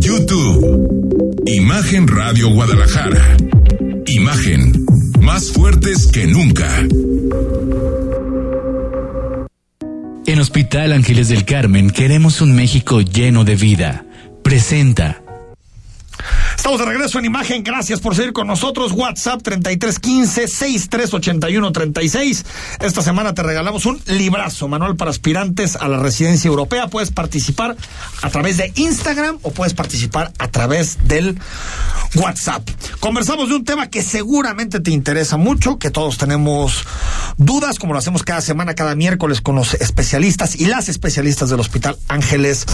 YouTube. Imagen Radio Guadalajara. Imagen. Más fuertes que nunca. En Hospital Ángeles del Carmen queremos un México lleno de vida. Presenta. Estamos de regreso en imagen. Gracias por seguir con nosotros. WhatsApp 3315-638136. Esta semana te regalamos un librazo, manual para aspirantes a la residencia europea. Puedes participar a través de Instagram o puedes participar a través del WhatsApp. Conversamos de un tema que seguramente te interesa mucho, que todos tenemos dudas, como lo hacemos cada semana, cada miércoles con los especialistas y las especialistas del Hospital Ángeles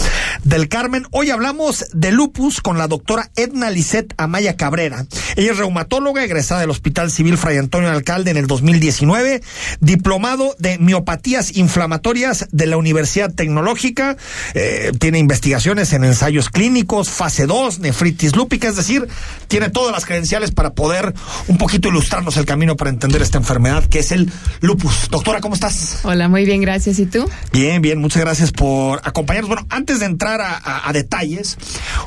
del Carmen. Hoy hablamos de lupus con la doctora Edna Lisette Amaya Cabrera. Ella es reumatóloga egresada del Hospital Civil Fray Antonio Alcalde en el 2019, diplomado de miopatías inflamatorias de la Universidad Tecnológica, eh, tiene investigaciones en ensayos clínicos, fase 2, nefritis lúpica, es decir, tiene todas las credenciales para poder un poquito ilustrarnos el camino para entender esta enfermedad que es el lupus. Doctora, ¿cómo estás? Hola, muy bien, gracias. ¿Y tú? Bien, bien, muchas gracias por acompañarnos. Bueno, antes de entrar a, a, a detalles,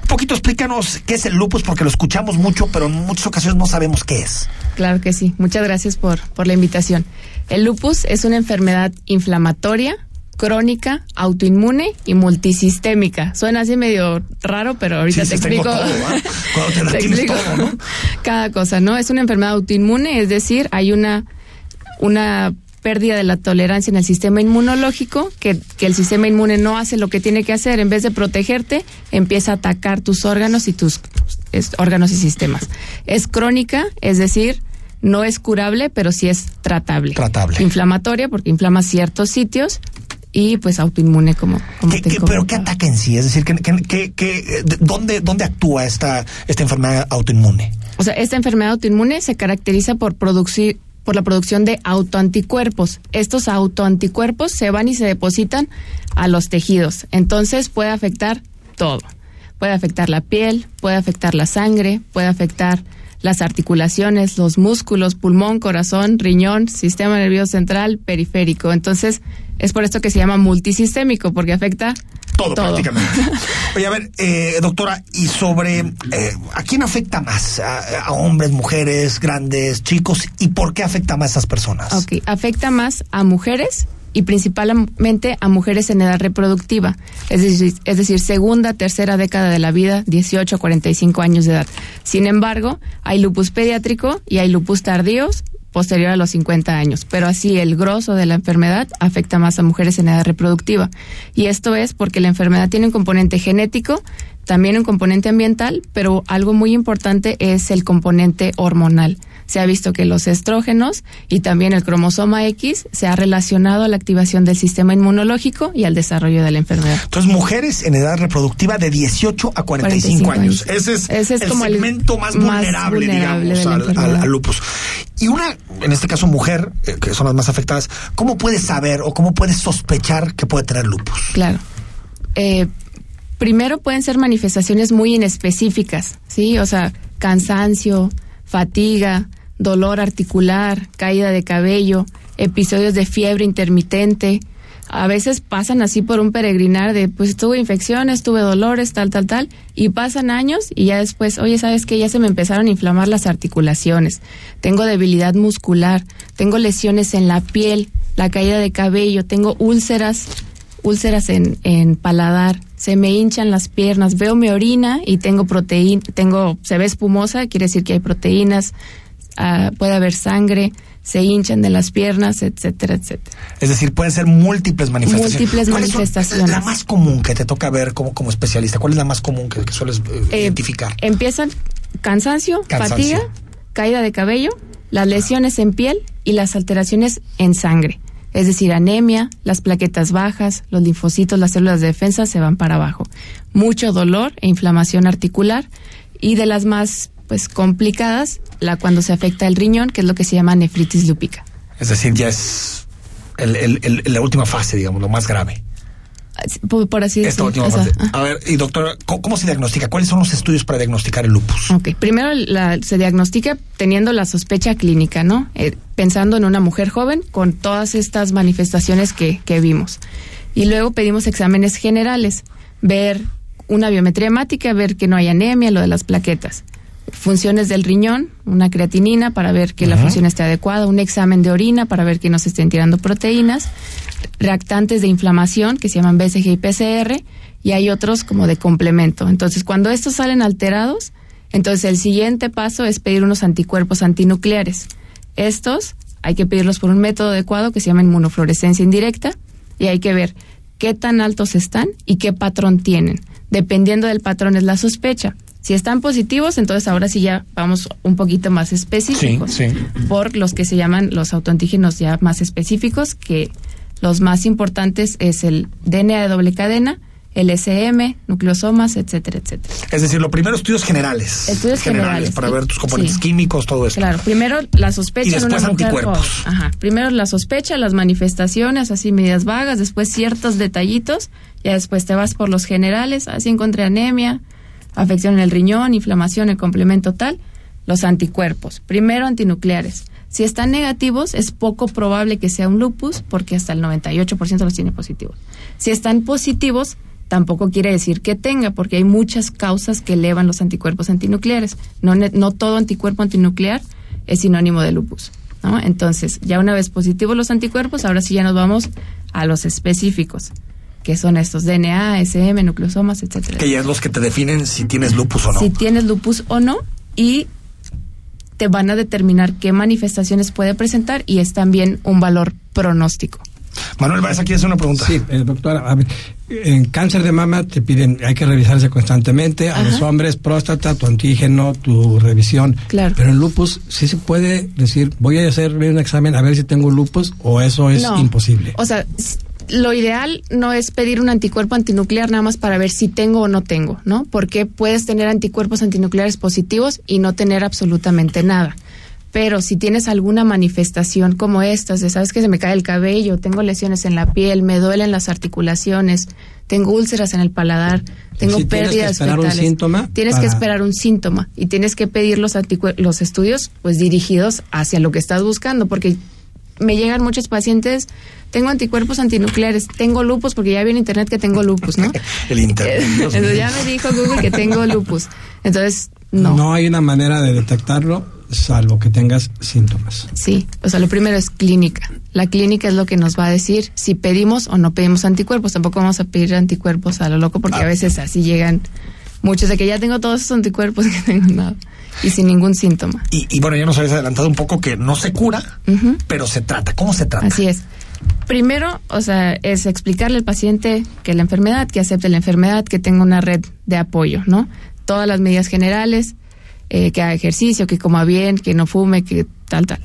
un poquito explícanos qué es el lupus, porque lo escuchamos mucho, pero en muchas ocasiones no sabemos qué es. Claro que sí. Muchas gracias por, por la invitación. El lupus es una enfermedad inflamatoria, crónica, autoinmune y multisistémica. Suena así medio raro, pero ahorita Sí, te explico. todo, ¿verdad? (laughs) Cuando te la tienes todo, ¿no? (laughs) Cada cosa, ¿no? Es una enfermedad autoinmune, es decir, hay una, una pérdida de la tolerancia en el sistema inmunológico, que, que el sistema inmune no hace lo que tiene que hacer, en vez de protegerte, empieza a atacar tus órganos y tus es, órganos y sistemas. Es crónica, es decir, no es curable, pero sí es tratable. Tratable. Inflamatoria, porque inflama ciertos sitios, y pues autoinmune, como, como ¿Qué- te qué- ¿Pero qué ataca en sí? Es decir, ¿qué, qué- qué- qué- de- dónde, ¿dónde actúa esta, esta enfermedad autoinmune? O sea, esta enfermedad autoinmune se caracteriza por producir por la producción de autoanticuerpos. Estos autoanticuerpos se van y se depositan a los tejidos. Entonces puede afectar todo. Puede afectar la piel, puede afectar la sangre, puede afectar las articulaciones, los músculos, pulmón, corazón, riñón, sistema nervioso central, periférico. Entonces, es por esto que se llama multisistémico, porque afecta Todo, prácticamente. (laughs) Oye, a ver, eh, doctora, y sobre eh, a quién afecta más, a, a hombres, mujeres, grandes, chicos, y por qué afecta más a esas personas. Ok, afecta más a mujeres y principalmente a mujeres en edad reproductiva, es decir, es decir, segunda, tercera década de la vida, 18 a 45 años de edad. Sin embargo, hay lupus pediátrico y hay lupus tardíos, posterior a los 50 años, pero así el grosso de la enfermedad afecta más a mujeres en edad reproductiva. Y esto es porque la enfermedad tiene un componente genético, también un componente ambiental, pero algo muy importante es el componente hormonal se ha visto que los estrógenos y también el cromosoma X se ha relacionado a la activación del sistema inmunológico y al desarrollo de la enfermedad. Entonces, mujeres en edad reproductiva de 18 a 45, años. Ese es, el como segmento el más, vulnerable, digamos, al, lupus. Y una, en este caso mujer, eh, que son las más afectadas, ¿cómo puede saber o cómo puede sospechar que puede tener lupus? Claro. Eh, primero pueden ser manifestaciones muy inespecíficas, ¿sí? O sea, cansancio, fatiga, dolor articular, caída de cabello, episodios de fiebre intermitente. A veces pasan así por un peregrinar de, pues tuve infecciones, tuve dolores, tal, tal, tal, y pasan años y ya después, oye, ¿sabes qué? Ya se me empezaron a inflamar las articulaciones, tengo debilidad muscular, tengo lesiones en la piel, la caída de cabello, tengo úlceras, úlceras en, en paladar, se me hinchan las piernas, veo mi orina y tengo proteína, tengo, se ve espumosa, quiere decir que hay proteínas, Ah, puede haber sangre, se hinchan de las piernas, etcétera, etcétera. Es decir, pueden ser múltiples manifestaciones. Múltiples manifestaciones. la más común que te toca ver como, como especialista? ¿Cuál es la más común que, sueles eh, eh, identificar? Empiezan cansancio, fatiga, caída de cabello, las lesiones en piel y las alteraciones en sangre. Es decir, anemia, las plaquetas bajas, los linfocitos, las células de defensa se van para abajo. Mucho dolor e inflamación articular y de las más pues complicadas, la cuando se afecta el riñón, que es lo que se llama nefritis lúpica. Es decir, ya es la última fase, digamos, lo más grave. Por, así decirlo. A ver, y doctora, ¿cómo, se diagnostica? ¿Cuáles son los estudios para diagnosticar el lupus? Ok, primero se diagnostica teniendo la sospecha clínica, ¿no? Eh, pensando en una mujer joven con todas estas manifestaciones que, que vimos. Y luego pedimos exámenes generales, ver una biometría hemática, ver que no hay anemia, lo de las plaquetas funciones del riñón, una creatinina para ver que la función esté adecuada, un examen de orina para ver que no se estén tirando proteínas, reactantes de inflamación que se llaman BCG y PCR y hay otros como de complemento. Entonces, cuando estos salen alterados, entonces el siguiente paso es pedir unos anticuerpos antinucleares. Estos hay que pedirlos por un método adecuado que se llama inmunofluorescencia indirecta y hay que ver qué tan altos están y qué patrón tienen. Dependiendo del patrón es la sospecha. Si están positivos, entonces ahora sí ya vamos un poquito más específicos. Sí, Por los que se llaman los autoantígenos ya más específicos, que los más importantes es el DNA de doble cadena, el SM, nucleosomas, etcétera, etcétera. Es decir, lo primero estudios generales. Estudios generales, para ver tus componentes químicos, todo eso. Claro, primero la sospecha y después anticuerpos. Ajá, primero la sospecha, las manifestaciones, así medias vagas, después ciertos detallitos, ya después te vas por los generales, así encontré anemia, afección en el riñón, inflamación, el complemento tal, los anticuerpos. Primero antinucleares. Si están negativos, es poco probable que sea un lupus porque hasta el 98% los tiene positivos. Si están positivos, tampoco quiere decir que tenga, porque hay muchas causas que elevan los anticuerpos antinucleares. No, no todo anticuerpo antinuclear es sinónimo de lupus. Entonces, ya una vez positivos los anticuerpos, ahora sí ya nos vamos a los específicos que son estos DNA, SM, nucleosomas, etcétera. Que ya es los que te definen si tienes lupus o no. Si tienes lupus o no y te van a determinar qué manifestaciones puede presentar y es también un valor pronóstico. Manuel Báez, aquí hace una pregunta. Sí, eh, doctora, en cáncer de mama te piden, hay que revisarse constantemente, a los hombres, próstata, tu antígeno, tu revisión. Claro. Pero en lupus sí se puede decir, voy a hacer un examen a ver si tengo lupus o eso es imposible. O sea, lo ideal no es pedir un anticuerpo antinuclear nada más para ver si tengo o no tengo, ¿no? Porque puedes tener anticuerpos antinucleares positivos y no tener absolutamente nada. Pero si tienes alguna manifestación como estas, de sabes que se me cae el cabello, tengo lesiones en la piel, me duelen las articulaciones, tengo úlceras en el paladar, tengo pérdidas tienes que esperar un síntoma tienes que esperar un síntoma y tienes que pedir los los estudios pues dirigidos hacia lo que estás buscando, porque me llegan muchos pacientes, tengo anticuerpos antinucleares, tengo lupus, porque ya vi en internet que tengo lupus, ¿no? (laughs) El internet. Entonces ya me dijo Google que tengo lupus. Entonces, no. No hay una manera de detectarlo salvo que tengas síntomas. Sí, o sea, lo primero es clínica. La clínica es lo que nos va a decir si pedimos o no pedimos anticuerpos. Tampoco vamos a pedir anticuerpos a lo loco porque a ah. veces así llegan muchos de que ya tengo todos esos anticuerpos (laughs) que tengo nada. Y sin ningún síntoma. Y, y bueno, ya nos habías adelantado un poco que no se cura, pero se trata. ¿Cómo se trata? Así es. Primero, o sea, es explicarle al paciente que la enfermedad, que acepte la enfermedad, que tenga una red de apoyo, ¿no? Todas las medidas generales, eh, que haga ejercicio, que coma bien, que no fume, que tal, tal.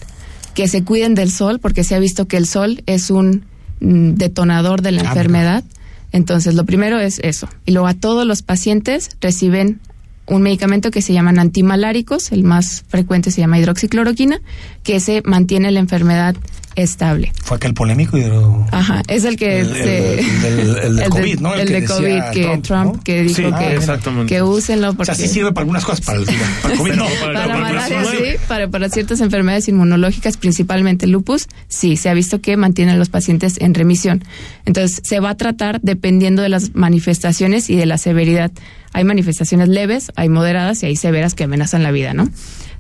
Que se cuiden del sol, porque se ha visto que el sol es un mm, detonador de la Ah, enfermedad. Entonces, lo primero es eso. Y luego a todos los pacientes reciben un medicamento que se llaman antimaláricos, el más frecuente se llama hidroxicloroquina, que se mantiene la enfermedad estable. Fue aquel polémico hidro... Ajá, es el que El- se- el el del de- (laughs) COVID, ¿no? El El, que de decía COVID que Trump, Trump, ¿no? que dijo Sí, que, ah, que úsenlo O porque sea, sí sirve para algunas cosas, para el, para el COVID (laughs) no. para la malaria sí, para, para ciertas enfermedades inmunológicas, principalmente lupus, sí, se ha visto que mantienen a los pacientes en remisión. Entonces, se va a tratar dependiendo de las manifestaciones y de la severidad. Hay manifestaciones leves, hay moderadas y hay severas que amenazan la vida, ¿no?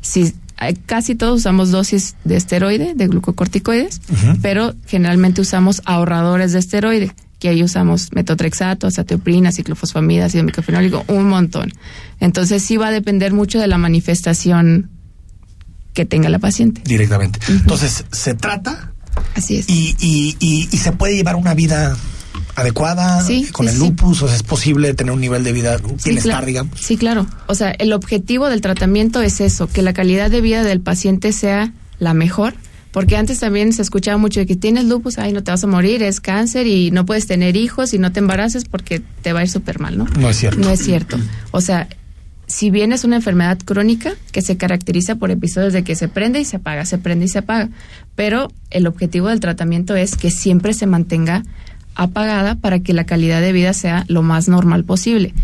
Si casi todos usamos dosis de esteroide, de glucocorticoides, pero generalmente usamos ahorradores de esteroide, que ahí usamos metotrexato, azatioprina, ciclofosfamida, ácido microfenólico, un montón. Entonces sí va a depender mucho de la manifestación que tenga la paciente. Directamente. Entonces, se trata. Así es. Y, y, y, y se puede llevar una vida adecuada Sí, con sí, el sí. lupus, o sea, es posible tener un nivel de vida, bienestar, cla- digamos. Sí, claro. O sea, el objetivo del tratamiento es eso, que la calidad de vida del paciente sea la mejor. Porque antes también se escuchaba mucho de que tienes lupus, ay, no te vas a morir, es cáncer y no puedes tener hijos y no te embaraces porque te va a ir súper mal, ¿no? No es cierto. No es cierto. O sea, si bien es una enfermedad crónica que se caracteriza por episodios de que se prende y se apaga, se prende y se apaga, pero el objetivo del tratamiento es que siempre se mantenga apagada para que la calidad de vida sea lo más normal posible,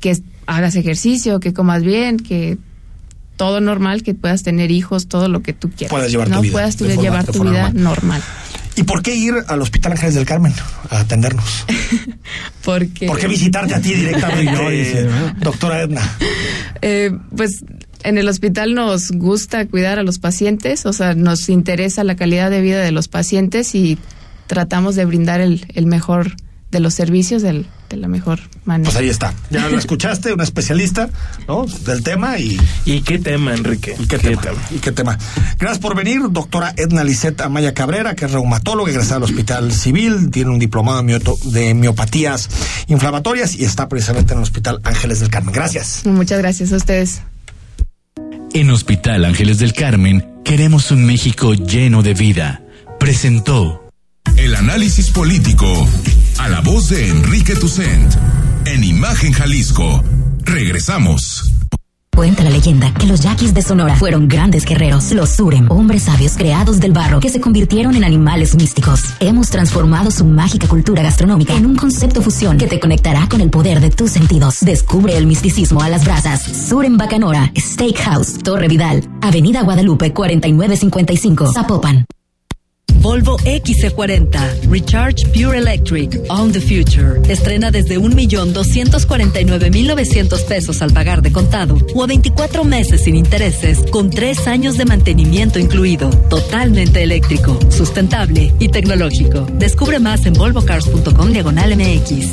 que es- hagas ejercicio, que comas bien, que todo normal, que puedas tener hijos, todo lo que tú quieras. Puedas llevar tu no vida puedas tú de forma- llevar tu vida normal. normal. ¿Y por qué ir al Hospital Ángeles del Carmen a atendernos? (laughs) Porque ¿Por qué visitarte a ti directamente, (laughs) doctora Edna? (laughs) Eh, pues en el hospital nos gusta cuidar a los pacientes, o sea, nos interesa la calidad de vida de los pacientes y tratamos de brindar el, el mejor de los servicios del- de la mejor manera. Pues ahí está. Ya lo escuchaste, una especialista, ¿no? Del tema y. ¿Y qué tema, Enrique? ¿Y qué, tema? ¿Y qué tema? Gracias por venir, doctora Edna Liseta Amaya Cabrera, que es reumatóloga, egresada del Hospital Civil, tiene un diplomado de miopatías inflamatorias y está precisamente en el Hospital Ángeles del Carmen. Gracias. Muchas gracias a ustedes. En Hospital Ángeles del Carmen queremos un México lleno de vida. Presentó El análisis político a la voz de Enrique Tucent en Imagen Jalisco. Regresamos. Cuenta la leyenda que los yaquis de Sonora fueron grandes guerreros, los Surem, hombres sabios creados del barro que se convirtieron en animales místicos. Hemos transformado su mágica cultura gastronómica en un concepto fusión que te conectará con el poder de tus sentidos. Descubre el misticismo a las brasas. Surem Bacanora, Steakhouse, Torre Vidal, Avenida Guadalupe 4955, Zapopan. Volvo XC40 Recharge Pure Electric On the Future. Estrena desde 1.249.900 pesos al pagar de contado o a 24 meses sin intereses con 3 años de mantenimiento incluido. Totalmente eléctrico, sustentable y tecnológico. Descubre más en volvocars.com diagonal MX.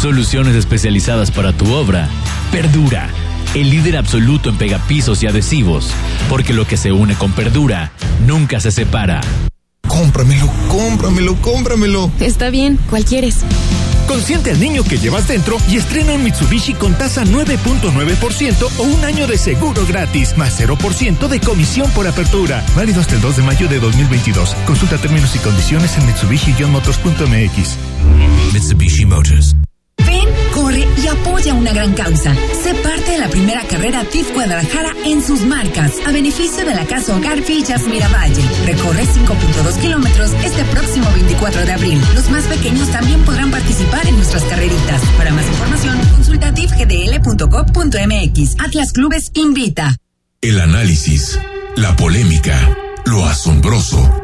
Soluciones especializadas para tu obra. Perdura, el líder absoluto en pegapisos y adhesivos, porque lo que se une con Perdura nunca se separa. Cómpramelo, cómpramelo, cómpramelo. Está bien, ¿cuál quieres? Consiente al niño que llevas dentro y estrena un Mitsubishi con tasa 9.9% o un año de seguro gratis, más 0% de comisión por apertura. Válido hasta el 2 de mayo de 2022. Consulta términos y condiciones en Mitsubishi-motors.mx. Mitsubishi Motors. Y apoya una gran causa. Sé parte de la primera carrera TIF Guadalajara en sus marcas, a beneficio de la Casa Hogar Villas Miravalle. Recorre 5.2 kilómetros este próximo 24 de abril. Los más pequeños también podrán participar en nuestras carreritas. Para más información, consulta tifgdl.com.mx. Atlas Clubes invita. El análisis, la polémica, lo asombroso,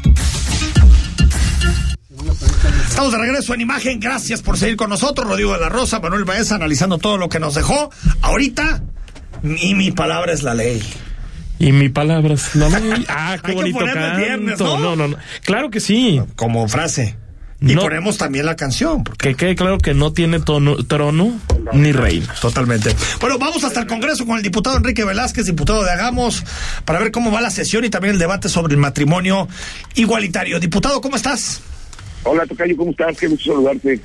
Estamos de regreso en imagen. Gracias por seguir con nosotros. Rodrigo de la Rosa, Manuel Baeza, analizando todo lo que nos dejó. Ahorita, y mi palabra es la ley. Y mi palabra es la ley. (laughs) Ah, qué Hay que bonito ponerle canto. viernes, ¿no? no, no, no. Claro que sí. Como frase. Y No. ponemos también la canción. Que quede claro que no tiene tono- trono ni reina. Totalmente. Bueno, vamos hasta el Congreso con el diputado Enrique Velázquez, diputado de Hagamos, para ver cómo va la sesión y también el debate sobre el matrimonio igualitario. Diputado, ¿cómo estás? Hola, Tocayo, ¿cómo estás? Qué gusto saludarte.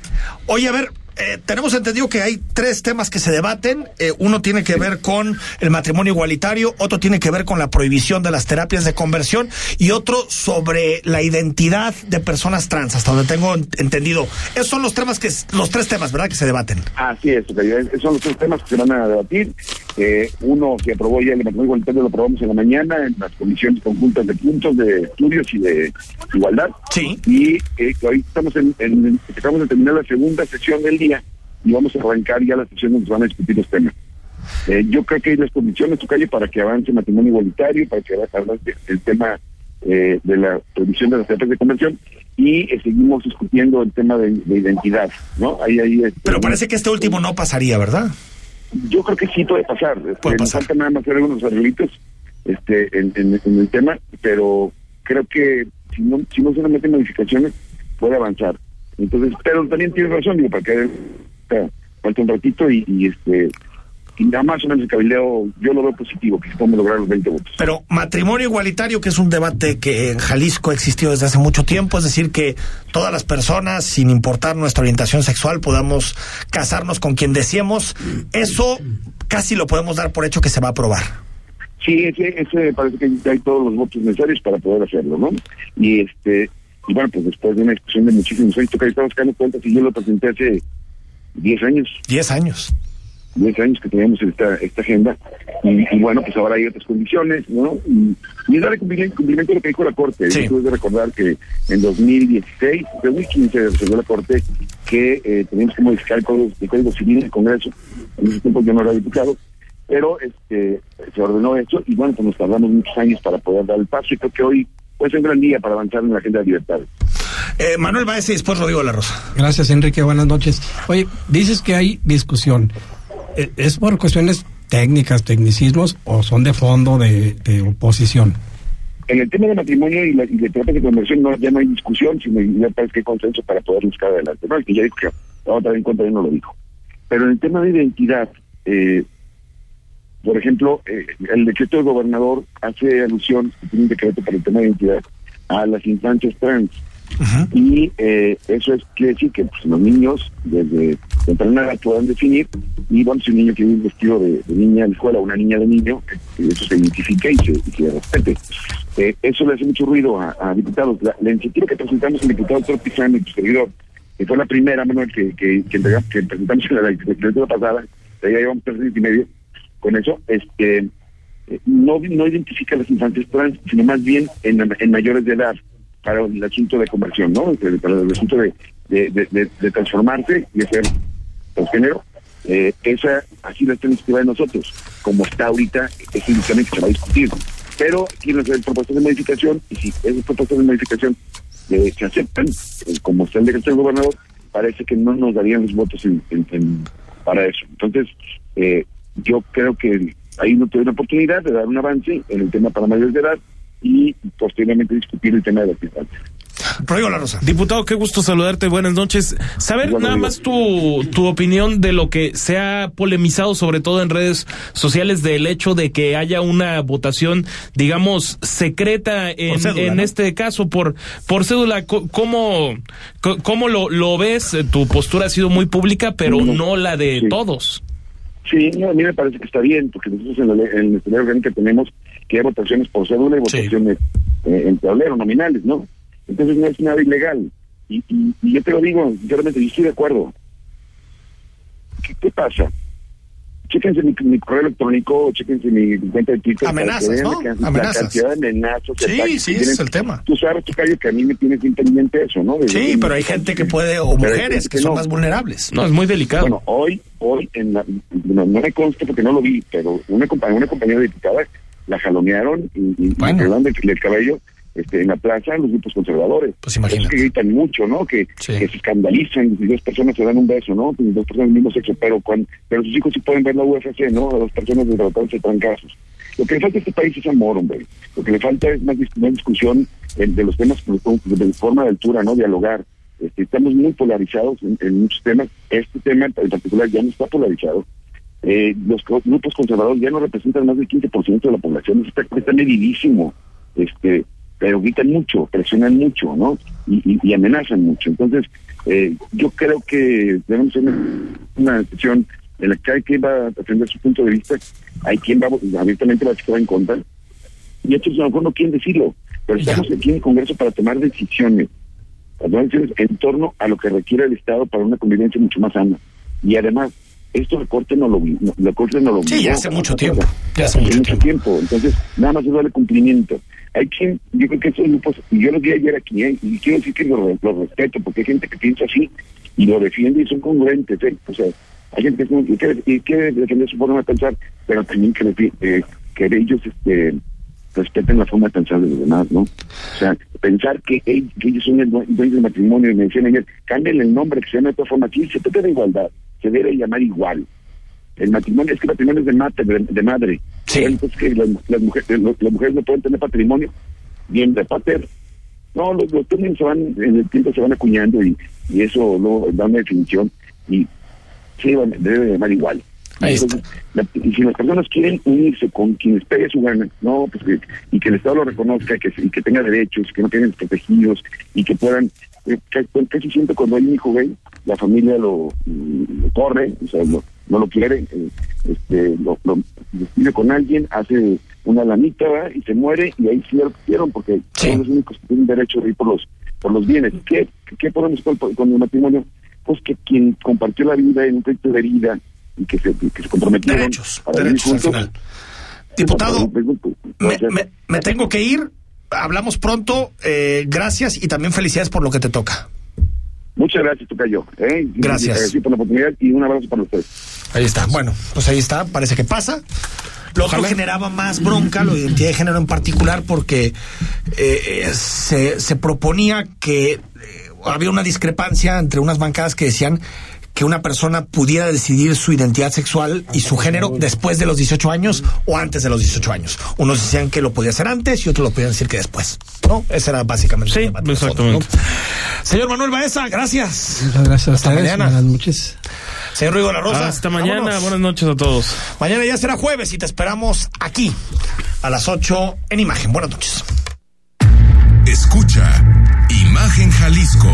Oye, a ver, eh, tenemos entendido que hay tres temas que se debaten. Eh, uno tiene que ver con el matrimonio igualitario, otro tiene que ver con la prohibición de las terapias de conversión y otro sobre la identidad de personas trans, hasta donde tengo ent- entendido. Esos son los temas que los tres temas, ¿verdad? Que se debaten. Así es. Esos son los tres temas que se van a debatir. Eh, uno que aprobó ya el matrimonio igualitario, lo aprobamos en la mañana en las comisiones conjuntas de puntos de estudios y de igualdad. Sí. Y eh, que hoy estamos en, en- acabamos de terminar la segunda sesión del día y vamos a arrancar ya la sesión donde se van a discutir los temas. Eh, yo creo que hay las condiciones, Tocayo, para que avance el matrimonio igualitario, para que avance el tema eh, de la prohibición de las terapias de conversión y eh, seguimos discutiendo el tema de, de identidad, ¿no? Ahí, ahí, este, Pero parece que este último no pasaría, ¿verdad? yo creo que sí puede pasar. Este, Puede nos pasar. falta nada más hacer algunos arreglitos este, en, en- en el tema, pero creo que si no, si no meten modificaciones, puede avanzar. Entonces, pero también tienes razón, digo, para que falta un ratito y, y, este y nada más o menos el cabildeo, yo lo veo positivo, que podemos lograr los 20 votos. Pero matrimonio igualitario, que es un debate que en Jalisco ha existido desde hace mucho tiempo, es decir, que todas las personas, sin importar nuestra orientación sexual, podamos casarnos con quien deseemos, eso casi lo podemos dar por hecho que se va a aprobar. Sí, ese, ese parece que hay todos los votos necesarios para poder hacerlo, ¿no? Y este y bueno, pues después de una discusión de muchísimos años, que estamos sacando cuentas y yo lo presenté hace 10 años. 10 años. 10 años que teníamos esta, esta agenda y, y bueno, pues ahora hay otras condiciones, ¿no? Y, y es darle cumplimiento, cumplimiento a lo que dijo la Corte. Sí. Yo de recordar que en 2016, 2015 resolvió la Corte que eh, teníamos que modificar el código, el código civil del Congreso. En ese tiempo yo no era diputado, pero este se ordenó eso y bueno, pues nos tardamos muchos años para poder dar el paso y creo que hoy puede ser un gran día para avanzar en la agenda de libertades. Eh, Manuel Baez y después Rodrigo la Rosa. Gracias, Enrique. Buenas noches. Oye, dices que hay discusión. Eh, ¿Es por cuestiones técnicas, tecnicismos o son de fondo de, de oposición? En el tema de matrimonio y la, y de terapias de conversión no, ya no hay discusión, sino ya parece que hay consenso para poder buscar adelante. No, el que ya dijo que la otra en contra, ya no lo dijo. Pero en el tema de identidad, eh, por ejemplo, eh, el decreto del gobernador hace alusión, tiene un decreto para el tema de identidad, a las infancias trans. Y eh, eso es quiere decir que pues, los niños desde temprana edad puedan definir y bueno, si un niño quiere ir vestido de, de niña en la escuela o una niña de niño, eh, eso se identifique y se, y se respete. Eh, eso le hace mucho ruido a, a diputados. La, la iniciativa que presentamos el diputado Héctor Pizano y tu servidor, que fue la primera, Manuel, que, que, que, entregamos- que presentamos en la legislatura pasada, ya llevamos tres años y medio con eso, este eh, no, no identifica a las infantes trans, sino más bien en, mayores de edad para el asunto de conversión, ¿no? Este, Para el asunto de, de, transformarse y de ser transgénero. Eh, esa, así la está iniciativa de nosotros. Como está ahorita, es que se va a discutir. Pero quieren hacer propuestas de modificación y si esas propuestas de modificación eh, se aceptan, eh, como está el decreto del gobernador, parece que no nos darían los votos en- para eso. Entonces, eh, yo creo que ahí no tuve una oportunidad de dar un avance en el tema para mayores de edad y posteriormente discutir el tema de las infancias. Rodrigo La Rosa. Diputado, qué gusto saludarte. Buenas noches. Saber nada más tu, tu opinión de lo que se ha polemizado, sobre todo en redes sociales, del hecho de que haya una votación, digamos, secreta en, cédula, en ¿no? este caso por, por cédula. ¿Cómo, cómo lo, lo ves? Tu postura ha sido muy pública, pero no la de Sí. todos. Sí, no, a mí me parece que está bien, porque nosotros en, la ley- en nuestra ley orgánica tenemos que hay votaciones por cédula y votaciones eh, en tablero, nominales, ¿no? Entonces no es nada ilegal. Y, y, y yo te lo digo, sinceramente, yo estoy de acuerdo. ¿Qué, qué pasa? Chéquense mi, mi correo electrónico, chéquense mi cuenta de Twitter. Amenazas, ¿no? La, Amenazas. cantidad de amenazas. Sí, ataques sí, ese es el tema. Tú sabes, Tocayo, que a mí me tienes bien pendiente eso, ¿no? De- Sí, pero hay gente que puede, o mujeres que que son no. más vulnerables. No, es muy delicado. Bueno, hoy, hoy, en la, no, no me consta porque no lo vi, pero una compañera, una compañera diputada la jalonearon y, y Bueno. y hablando del cabello este, en la plaza los grupos conservadores. Pues imagínate. Que gritan mucho, ¿no? Que, Sí. que se escandalizan y dos personas se dan un beso, ¿no? Y dos personas del mismo sexo, pero cuando, pero sus hijos sí pueden ver la UFC, ¿no? A dos personas desgratándose trancazos. Lo que le falta a este país es amor, hombre. Lo que le falta es más, dis- más discusión eh, de los temas de, de forma de altura, ¿no? Dialogar. Este, estamos muy polarizados en, en muchos temas. Este tema en particular ya no está polarizado. Eh, los grupos conservadores ya no representan más del 15% de la población. Está, está medidísimo. Este, pero gritan mucho, presionan mucho, ¿no? Y, y- y amenazan mucho. Entonces, eh, yo creo que debemos hacer una, decisión en la que hay quien va a defender su punto de vista, hay quien va abiertamente va a estar en contra, y otros a lo mejor no quieren decirlo, pero estamos aquí en el Congreso para tomar decisiones, para tomar decisiones en torno a lo que requiere el Estado para una convivencia mucho más sana. Y además, esto de corte no lo vi, no, la corte no lo Sí, ya hace mucho tiempo, ya hace mucho tiempo. Entonces, nada más es darle cumplimiento. Hay quien, yo creo que estos grupos, y yo los vi ayer aquí, ¿eh? y quiero decir que los lo respeto, porque hay gente que piensa así y lo defiende y son congruentes, ¿eh? O sea, hay gente que, quiere, y quiere defender su forma de pensar, pero también que, eh, que ellos este, respeten la forma de pensar de los demás, ¿no? O sea, pensar que, que ellos son el due- dueños del matrimonio, y me decían ayer, el nombre, que se llame de otra forma. Aquí se trata de igualdad, se debe llamar igual. El matrimonio, es que el matrimonio es de, mate, de, de madre. Sí. Entonces, que las, las mujeres, los- las mujeres no pueden tener patrimonio, bien de pater. No, los, los términos se van, en el tiempo se van acuñando y, y eso luego da una definición y se debe, llamar igual. Ahí. Entonces, la- y si las personas quieren unirse con quienes pegue su gana, no, pues que, y que el Estado lo reconozca, que, y que tenga derechos, que no tengan desprotegidos y que puedan, eh, casi siento cuando hay un hijo gay, la familia lo, mm, lo corre, o sea, lo- no lo quiere, eh, este, lo, lo despide con alguien, hace una ¿verdad? y se muere y ahí sí lo quieren porque son los únicos que tienen derecho de ir por los por los bienes. ¿Qué, qué podemos con, con el matrimonio? Pues que quien compartió la vida en un proyecto de vida y que se, que se comprometieron Derechos, para derechos al final. Diputado, me, me- me tengo que ir. Hablamos pronto. eh, gracias y también felicidades por lo que te toca. Muchas gracias, Tocayo. ¿eh? Y- Gracias. por la oportunidad y un abrazo para ustedes. Ahí está. Bueno, pues ahí está. Parece que pasa. Lo otro generaba más bronca, lo de identidad de género en particular, porque eh, eh, se, se proponía que eh, había una discrepancia entre unas bancadas que decían que una persona pudiera decidir su identidad sexual y su género después de los 18 años o antes de los 18 años. Unos decían que lo podía hacer antes y otros lo podían decir que después. ¿No? Ese era básicamente el debate ¿no? Señor Manuel Baeza, gracias. Muchas gracias Hasta ustedes. mañana. Buenas noches. Señor Rigo de la Rosa. Hasta mañana, vámonos. buenas noches a todos. Mañana ya será jueves y te esperamos aquí a las 8 en imagen. Buenas noches. Escucha Imagen Jalisco